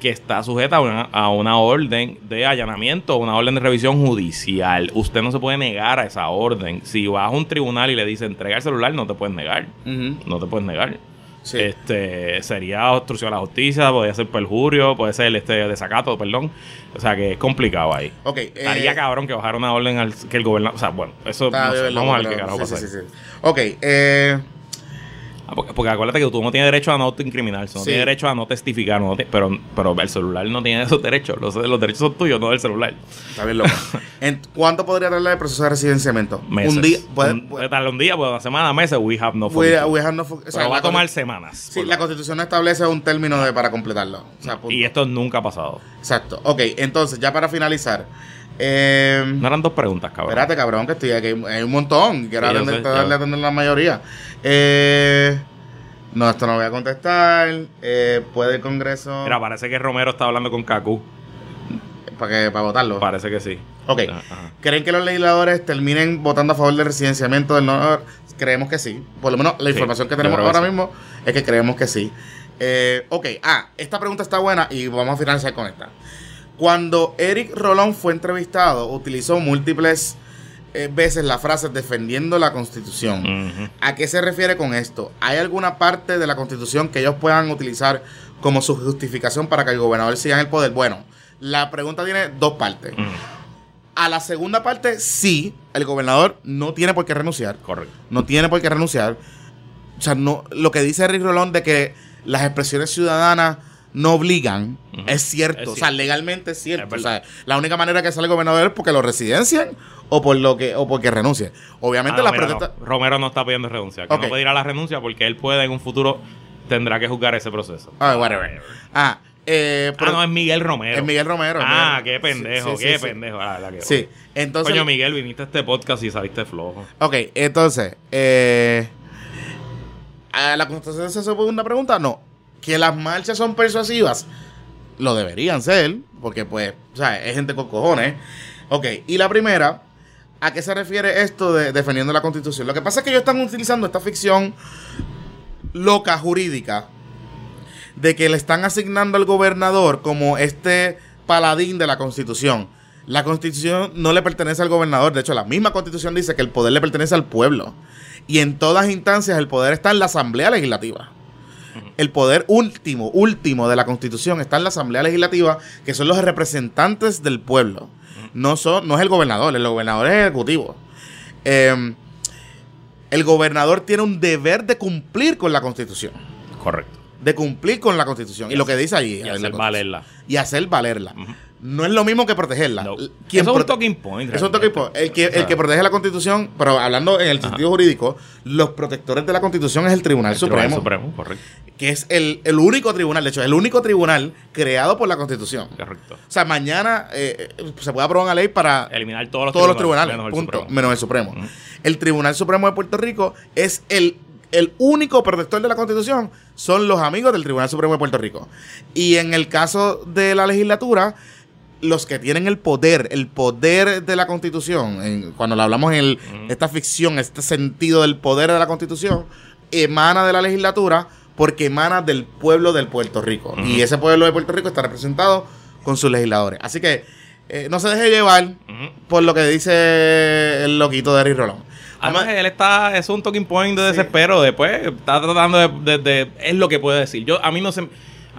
que está sujeta a una, a una orden de allanamiento una orden de revisión judicial. Usted no se puede negar a esa orden. Si vas a un tribunal y le dice entrega el celular, no te puedes negar. No te puedes negar. sí. Este sería obstrucción a la justicia, podría ser perjurio, puede ser este desacato, perdón. O sea que es complicado ahí. Ok, Estaría eh, cabrón que bajara una orden al que el gobierno. O sea, bueno, eso no sé, vamos a ver qué carajo sí, pasa. sí, ahí. sí, sí. Ok, eh, porque, porque acuérdate que tú no tienes derecho a no incriminarse, no Sí. tienes derecho a no testificar, no te- pero, pero el celular no tiene esos derechos. Los, los derechos son tuyos, no del celular. está bien loco. En- ¿Cuánto podría tardar el proceso de residenciamiento? Meses. Un día. Puede, Un- puede- un día, puede una semana, meses, we have no we- we have no o sea, Pero va a tomar semanas. Sí, la constitución establece un término de, para completarlo. O sea, punto. y esto nunca ha pasado. Exacto. Ok, entonces, ya para finalizar. Eh, No eran dos preguntas, cabrón. espérate, cabrón, que estoy aquí. Hay un montón. Quiero Sí, atender, sé, atender la mayoría. Eh, no, esto no voy a contestar. Eh, ¿Puede el Congreso Mira, parece que Romero está hablando con Kaku. para, que, para votarlo? Parece que sí. Ok. Ajá. ¿Creen que los legisladores terminen votando a favor del residenciamiento del no? Creemos que sí. Por lo menos la Sí, información que tenemos ahora sí. mismo es que creemos que sí. Eh, ok, ah, esta pregunta está buena y vamos a finalizar con esta. Cuando Eric Rolón fue entrevistado, utilizó múltiples eh, veces la frase defendiendo la constitución. ¿A qué se refiere con esto? ¿Hay alguna parte de la constitución que ellos puedan utilizar como su justificación para que el gobernador siga en el poder? Bueno, la pregunta tiene dos partes. A la segunda parte, sí, el gobernador no tiene por qué renunciar. Correcto. No tiene por qué renunciar. O sea, no, lo que dice Rick Rolón de que las expresiones ciudadanas no obligan, es cierto. Es o sea, cierto. legalmente es cierto. Es o sea, la única manera que sale el gobernador es porque lo residencian o por lo que o porque renuncie. Obviamente Ah, no, la protesta. no. Romero no está pidiendo renuncia. Que Ok. no pedirá la renuncia porque él puede en un futuro tendrá que juzgar ese proceso. Ah, whatever. Ah, eh, Ah, pero- no, es Miguel Romero. es Miguel Romero. Ah, Miguel. qué pendejo, Sí, sí, qué sí. pendejo. Ah, la que- Sí, entonces. Coño, Miguel, viniste a este podcast y saliste flojo. Ok, entonces, eh, ¿a la constitución se supone una pregunta? No. ¿Que las marchas son persuasivas? lo deberían ser, porque pues, o sea, es gente con cojones. Ok, y la primera, ¿a qué se refiere esto de defendiendo la constitución? Lo que pasa es que ellos están utilizando esta ficción loca jurídica de que le están asignando al gobernador como este paladín de la constitución. La constitución no le pertenece al gobernador, de hecho la misma constitución dice que el poder le pertenece al pueblo. Y en todas instancias el poder está en la Asamblea Legislativa. El poder último, último de la Constitución está en la Asamblea Legislativa, que son los representantes del pueblo. No, son, no es el gobernador, el gobernador es el ejecutivo. Eh, el gobernador tiene un deber de cumplir con la Constitución. Correcto. De cumplir con la Constitución. Y, lo que dice allí. Y hacer valerla. Y hacer valerla. No es lo mismo que protegerla. No. Eso es un talking point. es un talking point. El que, el que protege la Constitución, pero hablando en el sentido jurídico, los protectores de la Constitución es el Tribunal el Tribunal Supremo, Supremo, correcto. que es el, el único tribunal, de hecho, el único tribunal creado por la Constitución. Correcto. O sea, mañana eh, eh, se puede aprobar una ley para Eliminar todos los todos los tribunales, tribunales, menos el punto, Supremo. menos el Supremo. El Tribunal Supremo de Puerto Rico es el, el único protector de la Constitución, son los amigos del Tribunal Supremo de Puerto Rico. Y en el caso de la legislatura, los que tienen el poder, el poder de la Constitución, en- cuando lo hablamos en el- esta ficción, este sentido del poder de la Constitución, emana de la legislatura porque emana del pueblo del Puerto Rico. Y ese pueblo de Puerto Rico está representado con sus legisladores. Así que eh, no se deje llevar por lo que dice el loquito de Eric Rolón. Además, Vamos a- él está, es un talking point de desespero. Después está tratando de, de- de- Es lo que puede decir. Yo, a mí no se.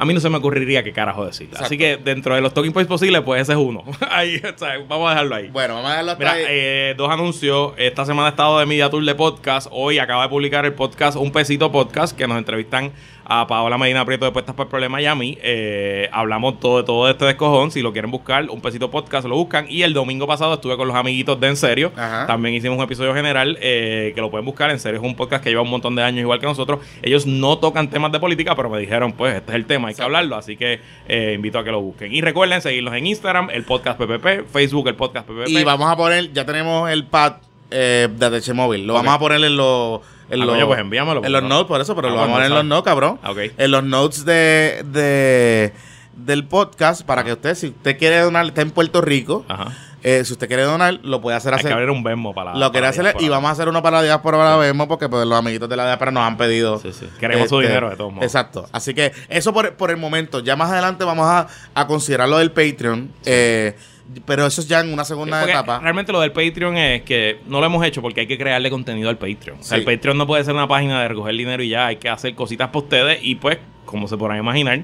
A mí no se me ocurriría qué carajo decir. Exacto. Así que dentro de los talking points posibles, pues ese es uno. ahí, o sea, vamos a dejarlo ahí. Bueno, vamos a dejarlo hasta Mira, ahí. eh, dos anuncios. Esta semana he estado de Media Tour de podcast. Hoy acaba de publicar el podcast Un Pesito Podcast, que nos entrevistan a Paola Medina Prieto de Puestas por el Problema y a mí. Eh, hablamos todo de todo este descojón. Si lo quieren buscar, Un Pesito Podcast lo buscan. Y el domingo pasado estuve con los amiguitos de En Serio. Ajá. También hicimos un episodio general eh, que lo pueden buscar. En Serio es un podcast que lleva un montón de años igual que nosotros. Ellos no tocan temas de política, pero me dijeron, pues este es el tema, hay que hablarlo. Así que eh, invito a que lo busquen. Y recuerden seguirlos en Instagram, el podcast PPP, Facebook, el podcast PPP. y vamos a poner, ya tenemos el pad eh, de Móvil. Lo vamos a poner en los. En Ah, los coño, pues envíamelo, En los pues, notes, por eso, pero Ah, lo pues, vamos a poner en los notes, cabrón. Ah, ok. En los notes de, de del podcast para que usted, si usted quiere donar, está en Puerto Rico. Ajá. eh, si usted quiere donar, lo puede hacer Hay que abrir un Venmo para Lo quiere hacer y vamos a hacer uno para la diáspora para vemos porque pues, los amiguitos de la diáspora nos han pedido. Sí, sí. Queremos su dinero de todos modos. Exacto. Así que eso por, por el momento. Ya más adelante vamos a, a considerar lo del Patreon. eh, pero eso es ya en una segunda Porque etapa. Realmente lo del Patreon es que no lo hemos hecho porque hay que crearle contenido al Patreon. O sea, Sí. el Patreon no puede ser una página de recoger dinero y ya, hay que hacer cositas para ustedes y pues, como se podrán imaginar,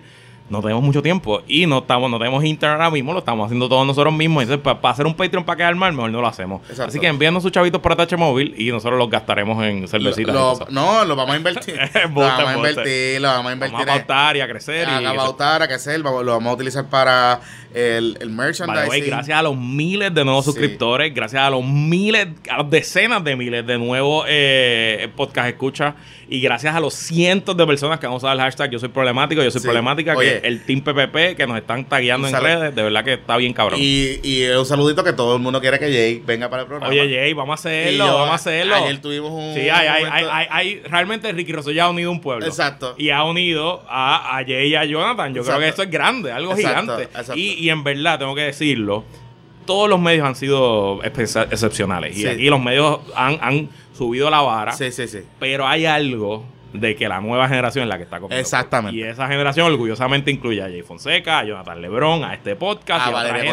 no tenemos mucho tiempo y no estamos, no tenemos Instagram ahora mismo, lo estamos haciendo todos nosotros mismos. Entonces, para hacer un Patreon para quedar mal, mejor no lo hacemos. Exacto. Así que envíanos sus chavitos por ATH móvil y nosotros los gastaremos en cervecitas. Lo- no, lo vamos a invertir. lo vamos a invertir, lo vamos a invertir. Vamos a pautar y a crecer. a, y a eso. pautar, a crecer, lo vamos a utilizar para el, el merchandising. gracias a los miles de nuevos Sí. suscriptores, gracias a los miles, a las decenas de miles de nuevos eh, podcast escuchas y gracias a los cientos de personas que han usado el hashtag Yo soy problemático, yo soy Sí. problemática, Oye. que el Team PPP que nos están tagueando en redes, de verdad que está bien cabrón. Y, y un saludito que todo el mundo quiere que Jay venga para el programa. Oye, Jay, vamos a hacerlo, yo, vamos a hacerlo. Ayer tuvimos un. Sí, hay, hay, momento- hay- hay- realmente Ricky Rosso ya ha unido un pueblo. Exacto. Y ha unido a, a Jay y a Jonathan. Yo creo que esto es grande, algo Exacto, gigante. exacto. Y, y en verdad, tengo que decirlo, todos los medios han sido excepcionales. Y aquí los medios han, han subido la vara. Sí, sí, sí. Pero hay algo de que la nueva generación es la que está comiendo. Exactamente. Y esa generación orgullosamente incluye a Jay Fonseca, a Jonathan Lebrón, a este podcast, A Valeria a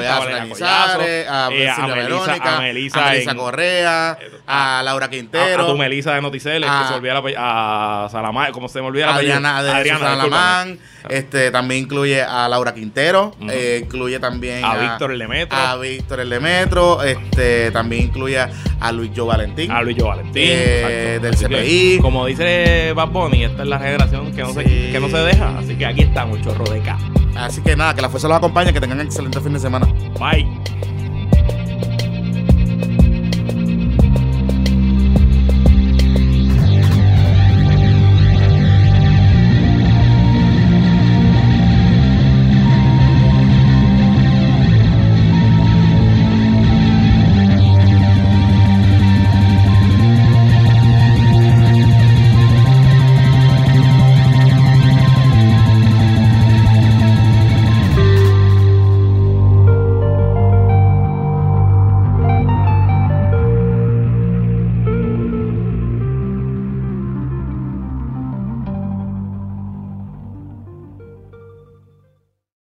eh, a a a en- Correa, a Laura a, Quintero, a tu Melisa de Noticel, es que a- se olvida la ape- a Salamá, como se me olvida a la Adriana, de Susana discúlpame. Lamán, este, también incluye a Laura Quintero, eh, incluye también A Víctor el Demetro. a Víctor el Demetro, este, también incluye a Luis Joe Valentín. A Luis Yo Valentín. Eh, del que, CPI. como dice Bad Bunny, esta es la generación que no, Sí. se, que no se deja. Así que aquí estamos, chorro de acá. Así que nada, que la fuerza los acompañe, que tengan excelente fin de semana. Bye.